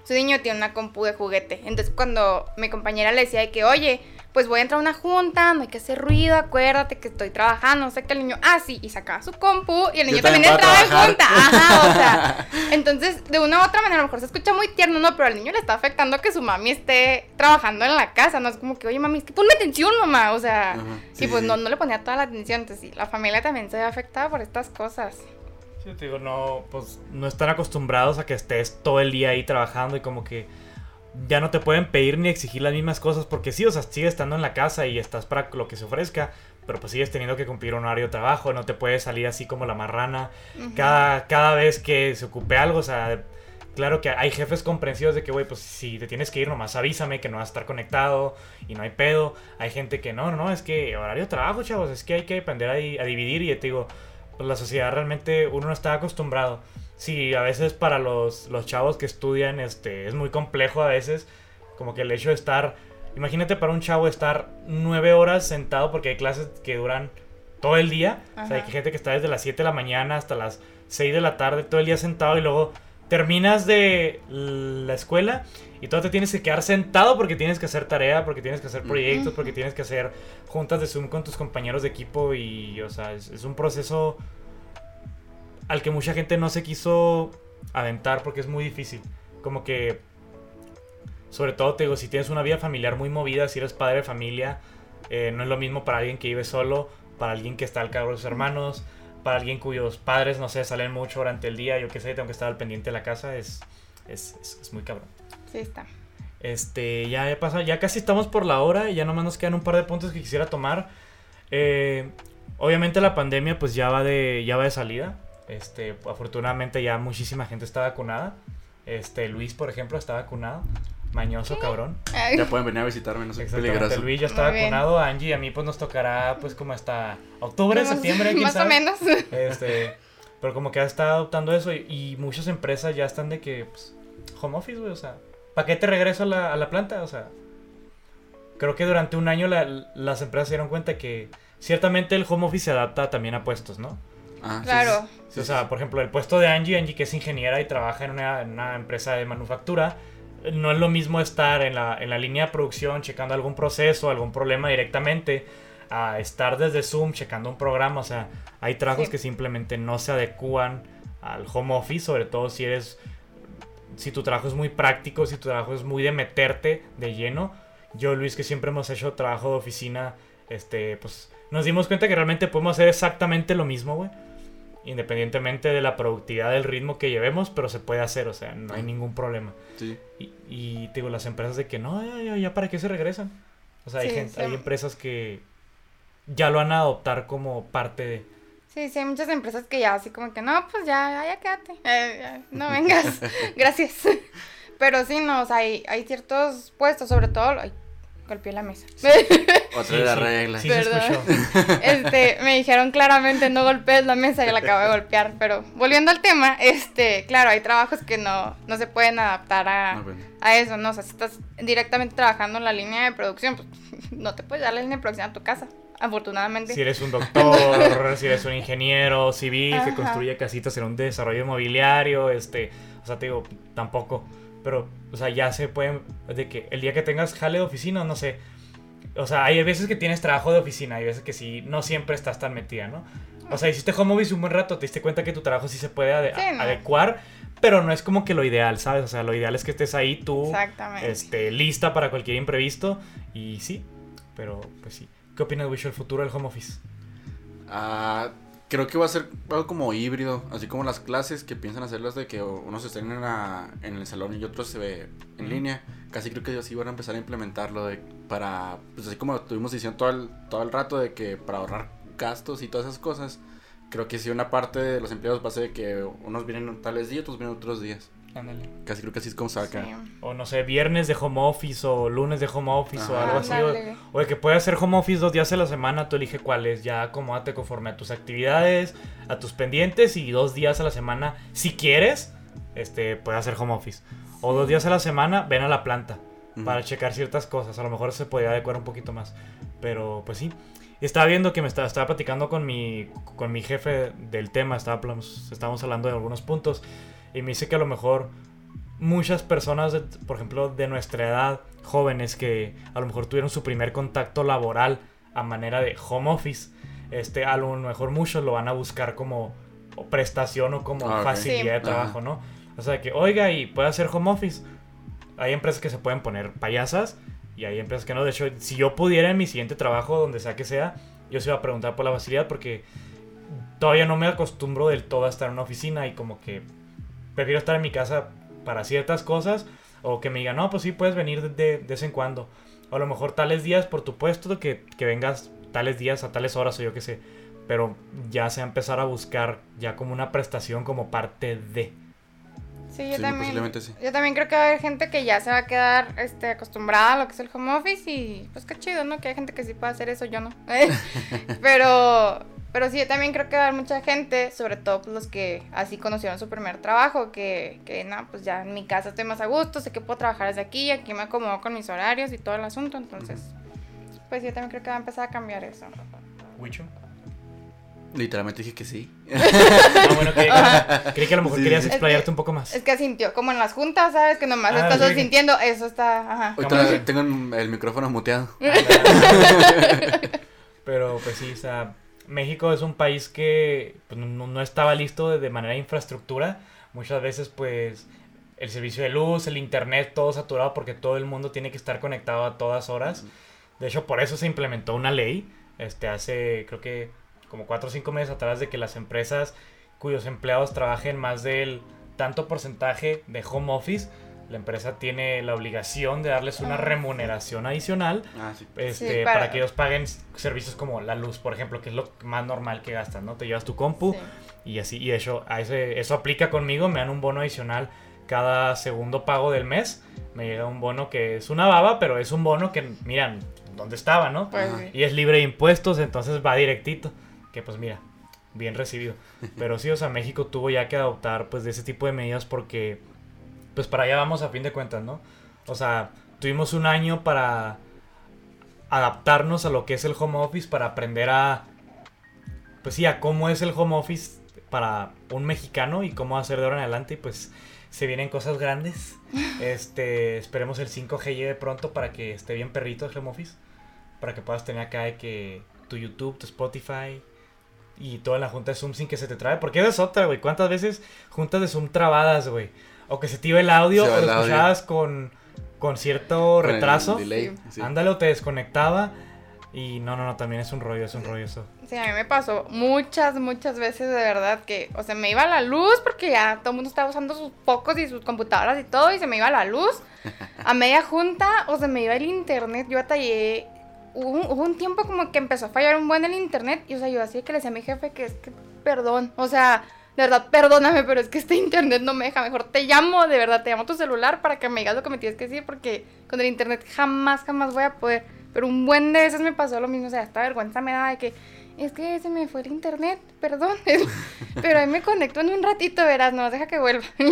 Su niño tiene una compu de juguete. Entonces cuando mi compañera le decía de que, oye, pues voy a entrar a una junta, no hay que hacer ruido, acuérdate que estoy trabajando, no sé que el niño, ah, sí, y sacaba su compu y el niño Yo también, también entraba en junta. Ajá, o sea, entonces de una u otra manera a lo mejor se escucha muy tierno, ¿no? Pero al niño le está afectando que su mami esté trabajando en la casa, ¿no? Es como que, oye, mami, es que ponme atención, mamá, o sea, Ajá, y sí, pues sí. No, no le ponía toda la atención, entonces sí, la familia también se ve afectada por estas cosas. Sí, te digo, no, pues no están acostumbrados a que estés todo el día ahí trabajando y como que ya no te pueden pedir ni exigir las mismas cosas porque sí, o sea, sigues estando en la casa y estás para lo que se ofrezca, pero pues sigues teniendo que cumplir un horario de trabajo, no te puedes salir así como la marrana cada, cada vez que se ocupe algo, o sea, claro que hay jefes comprensivos de que, güey, pues si te tienes que ir nomás avísame que no vas a estar conectado y no hay pedo, hay gente que no, no, es que horario de trabajo, chavos, es que hay que aprender a, a dividir y yo te digo, pues la sociedad realmente uno no está acostumbrado. Sí, a veces para los, los chavos que estudian este, es muy complejo a veces, como que el hecho de estar, imagínate para un chavo estar nueve horas sentado porque hay clases que duran todo el día, o sea, hay gente que está desde las 7 de la mañana hasta las 6 de la tarde todo el día sentado y luego terminas de la escuela y todo te tienes que quedar sentado porque tienes que hacer tarea, porque tienes que hacer proyectos, porque tienes que hacer juntas de Zoom con tus compañeros de equipo y, o sea, es, es un proceso al que mucha gente no se quiso aventar porque es muy difícil. Como que, sobre todo te digo, si tienes una vida familiar muy movida, si eres padre de familia, eh, no es lo mismo para alguien que vive solo, para alguien que está al cargo de sus hermanos, para alguien cuyos padres, no sé, salen mucho durante el día, yo qué sé, tengo que estar al pendiente de la casa, es, es, es- es muy cabrón. Sí está. Este, ya he pasado, ya casi estamos por la hora, ya nomás nos quedan un par de puntos que quisiera tomar. Eh, obviamente la pandemia pues ya va de, ya va de salida. Este, afortunadamente ya muchísima gente está vacunada. Este, Luis, por ejemplo, está vacunado. Mañoso, cabrón. Ay, Ya pueden venir a visitarme, no Exactamente, peligroso. Luis ya está Muy vacunado. Angie y a mí pues nos tocará pues como hasta octubre, más- septiembre, quién Más sabe. o menos. Este, pero como que ha estado adoptando eso y, y muchas empresas ya están de que, pues, home office, güey, o sea, ¿para qué te regreso a la, a la planta? O sea, creo que durante un año la- las empresas se dieron cuenta que ciertamente el home office se adapta también a puestos, ¿no? Ah, sí, Claro. sí, sí, o sea, por ejemplo, el puesto de Angie, Angie que es ingeniera y trabaja en una, en una empresa de manufactura, no es lo mismo estar en la, en la línea de producción checando algún proceso, algún problema directamente, a estar desde Zoom checando un programa. O sea, hay trabajos Sí. que simplemente no se adecúan al home office, sobre todo si eres, si tu trabajo es muy práctico, si tu trabajo es muy de meterte de lleno. Yo, Luis, que siempre hemos hecho trabajo de oficina, este, pues nos dimos cuenta que realmente podemos hacer exactamente lo mismo, güey. Independientemente de la productividad del ritmo que llevemos, pero se puede hacer, o sea, no hay ningún problema. Sí. Y, y te digo, las empresas de que no, ya, ya, ya para qué se regresan. O sea, hay, gente- sí. hay empresas que ya lo han a adoptar como parte de... Sí, sí, hay muchas empresas que ya así como que, no, pues ya, ya, quédate, eh, ya, no vengas, gracias. Pero sí, no, o sea, hay, hay ciertos puestos, sobre todo, ay, golpeé la mesa. Otra Sí, de las sí, reglas. Sí, este, me dijeron claramente no golpees la mesa, yo la acabo de golpear, pero volviendo al tema, este, claro, hay trabajos que no, no se pueden adaptar a, bueno. a eso, ¿no? O sea, si estás directamente trabajando en la línea de producción, pues no te puedes dar la línea de producción a tu casa, afortunadamente. Si eres un doctor, si eres un ingeniero civil que Ajá. construye casitas en un desarrollo inmobiliario, este, o sea, te digo, tampoco. Pero, o sea, ya se pueden, de que el día que tengas jale de oficina, no sé. O sea, hay veces que tienes trabajo de oficina, hay veces que sí, no siempre estás tan metida, ¿no? O sea, hiciste home office un buen rato, te diste cuenta que tu trabajo sí se puede ade- Sí, no. adecuar, pero no es como que lo ideal, ¿sabes? O sea, lo ideal es que estés ahí tú, este, lista para cualquier imprevisto. Y sí, pero pues sí. ¿Qué opinas, Wish, el futuro del home office? Ah, creo que va a ser algo como híbrido, así como las clases que piensan hacerlas de que unos estén en, la- en el salón y otros se ve en línea. Casi creo que así van a empezar a implementarlo de, para, pues así como estuvimos diciendo todo el, todo el rato de que para ahorrar gastos y todas esas cosas, creo que sí una parte de los empleados va a ser de que unos vienen tales días, otros vienen otros días. Ándale. Casi creo que así es como se va a quedar. Sí. O no sé, viernes de home office o lunes de home office o Ajá. algo así. O, Ándale. o de que puedes hacer home office dos días a la semana, tú elige cuáles. Ya acomódate conforme a tus actividades, a tus pendientes y dos días a la semana, si quieres, este, puedes hacer home office. O dos días a la semana, ven a la planta Ujú. para checar ciertas cosas. A lo mejor se podría adecuar un poquito más. Pero pues sí. Estaba viendo que me estaba, estaba platicando con mi, con mi jefe del tema, estábamos, estábamos hablando de algunos puntos. Y me dice que a lo mejor muchas personas, por ejemplo, de nuestra edad, jóvenes que a lo mejor tuvieron su primer contacto laboral a manera de home office, este, a lo mejor muchos lo van a buscar como prestación o como Ah, facilidad de trabajo. ¿no? O sea, que, oiga, y puede hacer home office. Hay empresas que se pueden poner payasas y hay empresas que no. De hecho, si yo pudiera en mi siguiente trabajo, donde sea que sea, yo se iba a preguntar por la facilidad porque todavía no me acostumbro del todo a estar en una oficina y como que prefiero estar en mi casa para ciertas cosas o que me digan, no, pues sí, puedes venir de, de- de vez en cuando. O a lo mejor tales días, por tu puesto, que, que vengas tales días a tales horas o yo qué sé. Pero ya se va a empezar a buscar ya como una prestación como parte de. Sí, yo Sí, también. posiblemente sí. Yo también creo que va a haber gente que ya se va a quedar este, acostumbrada a lo que es el home office y pues qué chido, ¿no? Que hay gente que sí puede hacer eso, yo no. pero, pero sí, yo también creo que va a haber mucha gente, sobre todo pues, los que así conocieron su primer trabajo, que, que no, pues ya en mi casa estoy más a gusto, sé que puedo trabajar desde aquí, aquí me acomodo con mis horarios y todo el asunto, entonces, pues yo también creo que va a empezar a cambiar eso. ¿Wicho? Literalmente dije que sí. Ah, bueno, creí que, creí que a lo mejor Sí, querías explayarte Es que- un poco más. Es que sintió, como en las juntas, ¿sabes? Que nomás Ah, estás sí. sintiendo, eso está, ajá. Tengo el micrófono muteado. Pero pues sí, o sea, México es un país que pues, no, no estaba listo de, de manera de infraestructura. Muchas veces pues el servicio de luz, el internet, todo saturado porque todo el mundo tiene que estar conectado a todas horas. De hecho, por eso se implementó una ley, este, hace creo que como cuatro o cinco meses atrás de que las empresas cuyos empleados trabajen más del tanto porcentaje de home office, la empresa tiene la obligación de darles una Ah, remuneración adicional Ah, sí. este, Sí, para... para- que ellos paguen servicios como la luz, por ejemplo, que es lo más normal que gastas, ¿no? Te llevas tu compu Sí. y así, y de hecho, a ese, eso aplica conmigo, me dan un bono adicional cada segundo pago del mes, me llega un bono que es una baba, pero es un bono que, miran, ¿dónde estaba, no? Pues. Y es libre de impuestos, entonces va directito, que pues mira, bien recibido. Pero sí, o sea, México tuvo ya que adoptar pues de ese tipo de medidas porque pues para allá vamos a fin de cuentas, ¿no? O sea, tuvimos un año para adaptarnos a lo que es el home office, para aprender a, pues sí, a cómo es el home office para un mexicano y cómo hacer de ahora en adelante y pues se vienen cosas grandes. Este, esperemos el 5G llegue pronto para que esté bien perrito el home office, para que puedas tener acá de que tu YouTube, tu Spotify y toda la junta de Zoom sin que se te trabe, porque esa es otra, güey. ¿Cuántas veces juntas de Zoom trabadas, güey? O que se te iba el audio o lo audio. escuchabas con, con cierto Con retraso. delay, sí. Ándale o te desconectaba. Y no, no, no, también es un rollo, es un rollo eso. Sí, a mí me pasó muchas, muchas veces de verdad que, o sea, me iba la luz porque ya todo el mundo estaba usando sus focos y sus computadoras y todo y se me iba la luz. A media junta, o se me iba el internet, yo batallé. Hubo un, hubo un tiempo como que empezó a fallar un buen el internet y, o sea, yo así que le decía a mi jefe que es que, perdón, o sea, de verdad, perdóname, pero es que este internet no me deja. Mejor te llamo, de verdad, te llamo tu celular para que me digas lo que me tienes que decir porque con el internet jamás, jamás voy a poder. Pero un buen de veces me pasó lo mismo, o sea, esta vergüenza me da de que es que se me fue el internet, perdón. Pero ahí me conecto en un ratito, verás, no, deja que vuelva.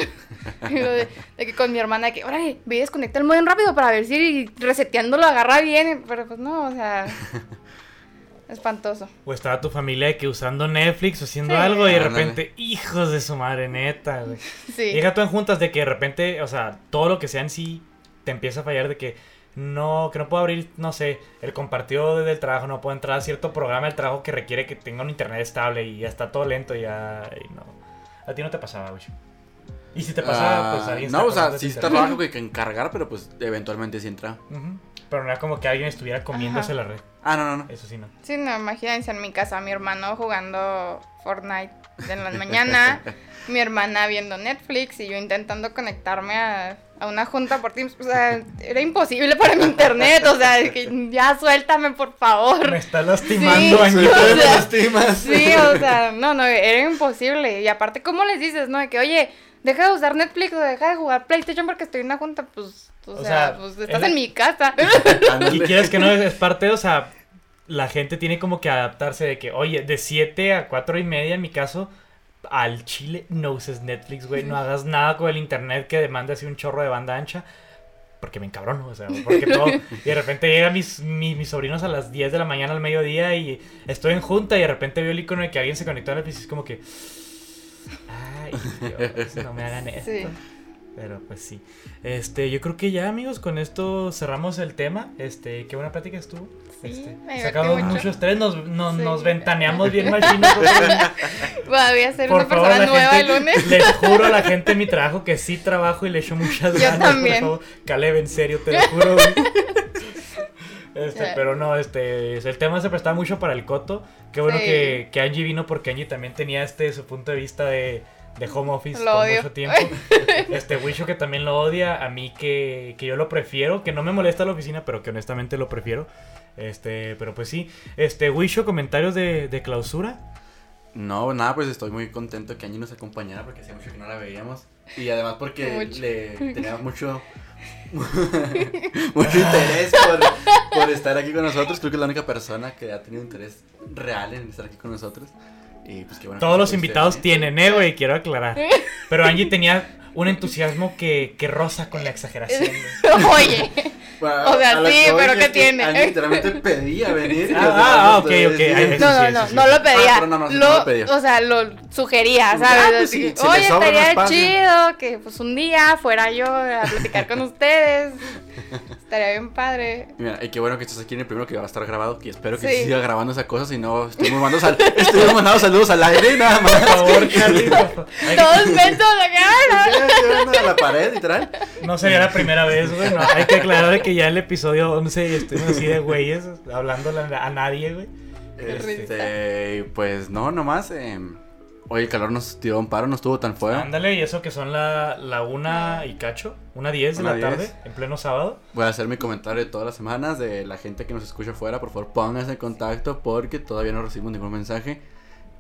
De, de que con mi hermana, de que, órale, ve desconecta el modem rápido para ver si reseteando lo agarra bien. Pero pues no, o sea, espantoso. O estaba tu familia de que usando Netflix o haciendo Sí. algo y de Ándale. repente, hijos de su madre, neta, güey. Sí. Llega tú en juntas de que de repente, o sea, todo lo que sea en sí te empieza a fallar de que no, que no puedo abrir, no sé, el compartido desde el trabajo, no puedo entrar a cierto programa del trabajo que requiere que tenga un internet estable y ya está todo lento y ya, y no. A ti no te pasaba, güey. Y si te pasaba, pues Ah, alguien No, o sea, sí está algo que, que encargar, pero pues eventualmente sí entra. Ujú. Pero no era como que alguien estuviera comiéndose la red. Ah, no, no, no. Eso sí, no. Sí, no, imagínense en mi casa, mi hermano jugando Fortnite en la mañana, mi hermana viendo Netflix y yo intentando conectarme a, a una junta por Teams. O sea, era imposible para mi internet, o sea, que ya suéltame, por favor. Me está lastimando, Sí, Angie. o sea, me lastimas. Sí, o sea, no, no, era imposible. Y aparte, ¿cómo les dices, no? De que, oye, deja de usar Netflix o deja de jugar PlayStation porque estoy en una junta, pues, o, O sea, sea, pues es estás la- en mi casa. Y quieres que no, es, parte, o sea, la gente tiene como que adaptarse de que, oye, de 7 a 4 y media en mi caso, al chile no uses Netflix, güey, no hagas nada con el internet que demande así un chorro de banda ancha. Porque me encabrono, o sea, porque todo. Y de repente llegan mis, mi- mis sobrinos a las 10 de la mañana al mediodía y estoy en junta y de repente veo el icono de que alguien se conectó a Netflix y es como que. Ay, Dios, no me hagan esto. Sí. Pero pues sí. Este, yo creo que ya, amigos, con esto cerramos el tema. Este, qué buena plática estuvo. Sí, este, sacamos mucho. muchos tres, nos, nos, Sí. nos ventaneamos bien. Voy a ser Por una favor, persona nueva el gente, lunes. les juro a la gente en mi trabajo que sí trabajo y le echo muchas Yo ganas. también. Por favor, Caleb, en serio, te lo juro. güey. Este, pero no, este, el tema se prestaba mucho para el coto. Qué bueno Sí. que, que Angie vino porque Angie también tenía este su punto de vista de, de home office Lo por odio. mucho tiempo. Este Wisho que también lo odia, a mí que, que yo lo prefiero, que no me molesta la oficina, pero que honestamente lo prefiero. Este, pero pues sí. Este, Wisho, comentarios de, de clausura. No, nada, pues estoy muy contento que Angie nos acompañara porque hacía mucho que no la veíamos. Y además porque Mucho. le teníamos mucho, mucho interés por, por estar aquí con nosotros. Creo que es la única persona que ha tenido interés real en estar aquí con nosotros. Y pues qué bueno. que Todos los usted, invitados ¿eh? tienen, eh, güey, quiero aclarar. Pero Angie tenía un entusiasmo que, que roza con la exageración. güey. Oye, Bueno, O sea, sí, pero ¿qué que tiene? Angie literalmente pedía venir. Ah, demás ah, ok, ok, ah, no, sí, no, no, sí. no lo pedía. Ah, pero no, no, lo, no lo pedía. O sea, lo sugería, Ah, ¿sabes? pues Así sí, si Oye, estaría espacio". chido que pues un día fuera yo a platicar con ustedes. Estaría bien padre. Y Mira, y qué bueno que estás aquí en el primero que va a estar grabado, que espero que Sí. siga grabando esa cosa, si no estoy mandando, sal estoy mandando saludos al aire nada más. Por favor. Ay, Todos mentos acá. A la pared, literal. No sería la primera vez, güey. no, hay que aclarar que ya en el episodio 11 estuvimos así de güeyes, hablando a nadie, güey. Este, pues no, nomás. Eh, hoy el calor nos tiró un paro, no estuvo tan fuerte. Ándale, y eso que son la, la una y cacho, una 10 de Una la tarde, 10. en pleno sábado. Voy a hacer mi comentario de todas las semanas de la gente que nos escucha afuera. Por favor, pónganse en contacto porque todavía no recibimos ningún mensaje.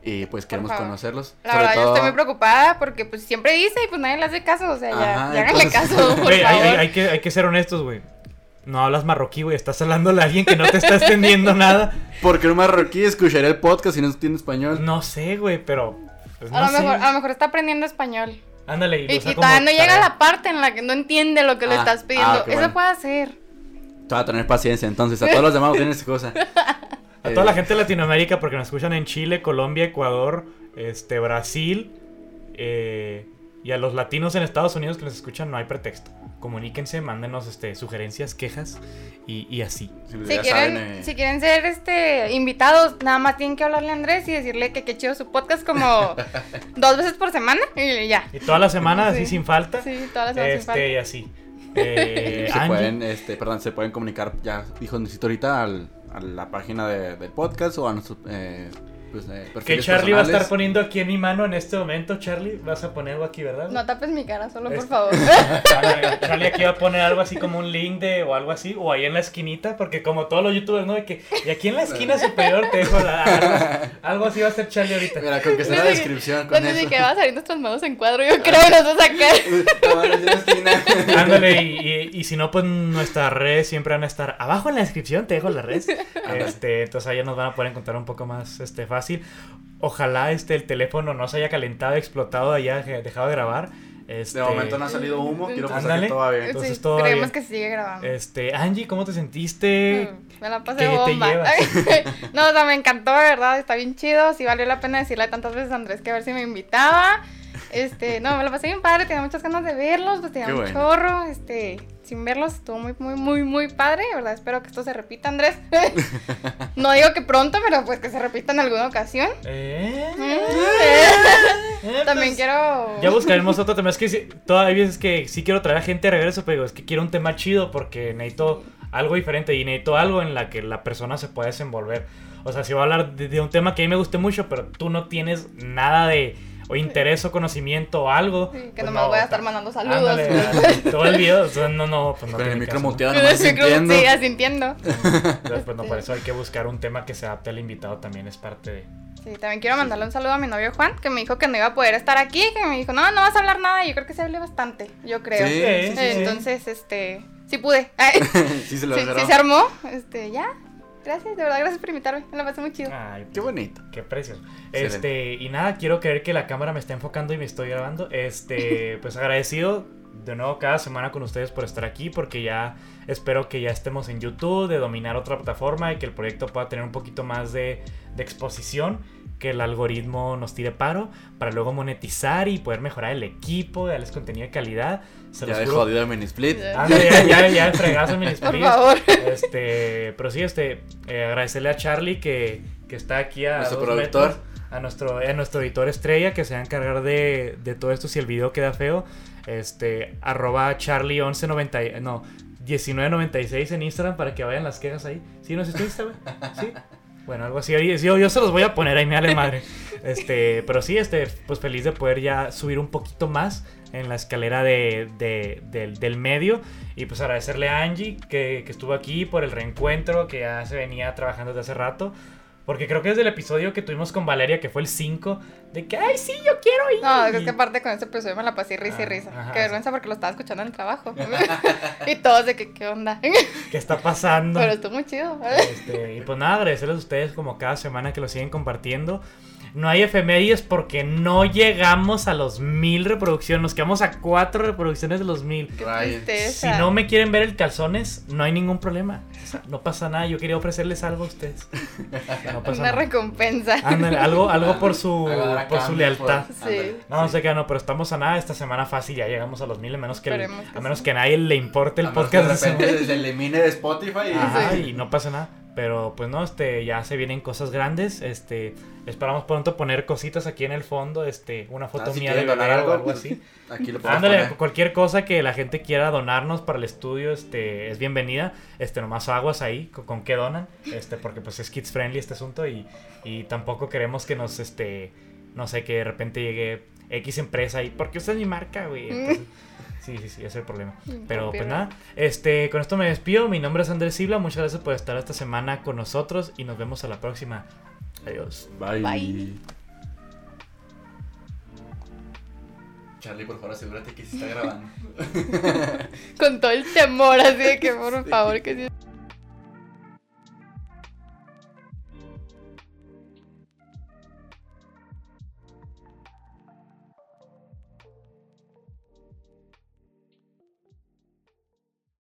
Y pues queremos conocerlos. La Sobre verdad, yo estoy muy preocupada porque pues siempre dice y pues nadie le hace caso. O sea, ya, Ajá, ya háganle entonces- caso, por hay, favor. hay- hay que, hay que ser honestos, güey. No hablas marroquí, güey. Estás hablándole a alguien que no te está entendiendo nada. Porque un marroquí escucharía el podcast si no entiende español. No sé, güey, pero. Pues, A no lo, mejor, a lo mejor está aprendiendo español. Ándale, y, Y, y todavía no llega a la parte en la que no entiende lo que le Ah, estás ah, pidiendo. qué Eso bueno. puede hacer. Te va a tener paciencia, entonces. A todos los demás tienen esa cosa. A toda la Eh, gente de Latinoamérica, porque nos escuchan en Chile, Colombia, Ecuador, este, Brasil, eh, y a los latinos en Estados Unidos que nos escuchan, no hay pretexto. Comuníquense, mándenos este, sugerencias, quejas y, y así. Si, Si quieren, saben, eh, si quieren ser este invitados, nada más tienen que hablarle a Andrés y decirle que qué chido su podcast como dos veces por semana y ya. Y toda la semana, así Sí. sin falta. Sí, todas las semanas sin falta. este, y así. Eh, se Angie, pueden, este, perdón, se pueden comunicar, ya dijo necesito ahorita al, a la página de- del podcast o a nuestros eh, pues, eh, que Charlie va a estar poniendo aquí en mi mano en este momento, Charlie. Vas a poner algo aquí, ¿verdad? No tapes mi cara, solo por favor. Charlie, Charlie aquí va a poner algo así como un link de o algo así, o ahí en la esquinita, porque como todos los youtubers, ¿no? De que, y aquí en la esquina superior te dejo la, algo, algo así va a ser Charlie ahorita. Mira, con que sea la Desde- descripción con eso. que va a salir nuestras manos en cuadro, yo creo que nos va a sacar. Ándale, y, y- y si no, pues nuestras redes siempre van a estar abajo en la descripción, te dejo las redes. Este, entonces allá nos van a poder encontrar un poco más este, fácil. Ojalá este, el teléfono no se haya calentado, explotado, haya dejado de grabar. Este, De momento no ha salido humo, quiero pensar Ándale. que todo va bien. Entonces, sí, creemos bien. que sigue grabando. Este, Angie, ¿cómo te sentiste? Mm, Me la pasé ¿qué te bomba. llevas? no, o sea, me encantó, de verdad, está bien chido. Sí valió la pena decirle tantas veces a Andrés que a ver si me invitaba. Este, no, me la pasé bien padre, tenía muchas ganas de verlos, pues tenía Qué un bueno. chorro. Este, sin verlos. Estuvo muy, muy, muy, muy padre. ¿Verdad? Espero que esto se repita, Andrés. no digo que pronto, pero pues que se repita en alguna ocasión. ¿Eh? Mm. Eh, También pues, quiero. Ya buscaremos otro tema. Es que sí, todavía veces que sí quiero traer a gente de regreso, pero es que quiero un tema chido porque necesito algo diferente y necesito algo en la que la persona se pueda desenvolver. O sea, si voy a hablar de, de un tema que a mí me guste mucho, pero tú no tienes nada de o interés o conocimiento o algo. Sí, que pues nomás voy a estar ta- mandando saludos. Ándale, ándale, todo el video, o sea, no, no, pues no Con el micro muteado, nomás el micro- sintiendo. Sí, asintiendo. Entonces, pues no, por eso hay que buscar un tema que se adapte al invitado también, es parte de... Sí, también quiero mandarle un saludo a mi novio Juan, que me dijo que no iba a poder estar aquí, que me dijo, no, no vas a hablar nada. Y yo creo que se hablé bastante, yo creo. Sí, sí, sí. Entonces, este, sí pude. Sí se lo sí, sí se armó. Este, ya. Gracias, de verdad, gracias por invitarme. Me la pasé muy chido. Ay, Qué bonito. Qué precioso. Excelente. Este, y nada, quiero creer que la cámara me está enfocando y me estoy grabando. Este, pues agradecido de nuevo cada semana con ustedes por estar aquí, porque ya espero que ya estemos en YouTube, de dominar otra plataforma y que el proyecto pueda tener un poquito más de, de exposición, que el algoritmo nos tire paro, para luego monetizar y poder mejorar el equipo, darles contenido de calidad. Se Ya de jodido el mini split. Ya. Ándale, ya, ya, ya el fregazo mi Por favor. Este, pero sí, este, eh, agradecerle a Charlie que, que está aquí a Nuestro productor. metros, a nuestro, a nuestro editor estrella que se va a encargar de, de todo esto si el video queda feo. Este, arroba Charlie1190, no, 1996 en Instagram para que vayan las quejas ahí. ¿Sí no es tu Instagram? Sí. Bueno, algo así. Yo, yo se los voy a poner ahí, me vale madre. Este, pero sí, este, pues feliz de poder ya subir un poquito más en la escalera de, de- del, del medio. Y pues agradecerle a Angie que, que estuvo aquí por el reencuentro, que ya se venía trabajando desde hace rato. Porque creo que desde el episodio que tuvimos con Valeria, que fue el 5, de que, ay, sí, yo quiero ir. No, es que aparte con este episodio me la pasé risa y Ah, risa. ajá, Qué vergüenza porque lo estaba escuchando en el trabajo. y todos de que, ¿qué onda? ¿Qué está pasando? Pero estuvo muy chido. Este, y pues nada, agradecerles a ustedes como cada semana que lo siguen compartiendo. No hay efemérides porque no llegamos a los mil reproducciones. Nos quedamos a cuatro reproducciones de los mil. Si no me quieren ver el calzones, no hay ningún problema. O sea, no pasa nada. Yo quería ofrecerles algo a ustedes. No pasa Una nada. recompensa. Ándale, algo, algo por su, por su lealtad. por- Sí. ándale. No, no sé qué, no, pero estamos a nada. Esta semana fácil ya llegamos a los mil, a menos que, el- Esperemos que a menos sí. que a nadie le importe el A menos podcast. que de repente se elimine de Spotify y Ajá, y no pasa nada. Pero pues no, este, ya se vienen cosas grandes. Este, esperamos pronto poner cositas aquí en el fondo, este, una foto Ah, si mía de donar o algo, algo pues, así. aquí lo podemos Ándale, poner. cualquier cosa que la gente quiera donarnos para el estudio, este, es bienvenida. Este, nomás aguas ahí con, con qué donan, este, porque pues es kids friendly este asunto y, y tampoco queremos que nos, este, no sé, que de repente llegue X empresa y, ¿por qué usted es mi marca, güey? Entonces, Sí, sí, sí, ese es el problema. Pero pues nada, este, con esto me despido. Mi nombre es Andrés Sibla. Muchas gracias por estar esta semana con nosotros y nos vemos a la próxima. Adiós. Bye. Bye. Charlie, por favor, asegúrate que se está grabando. Con todo el temor, así de que por favor que sí.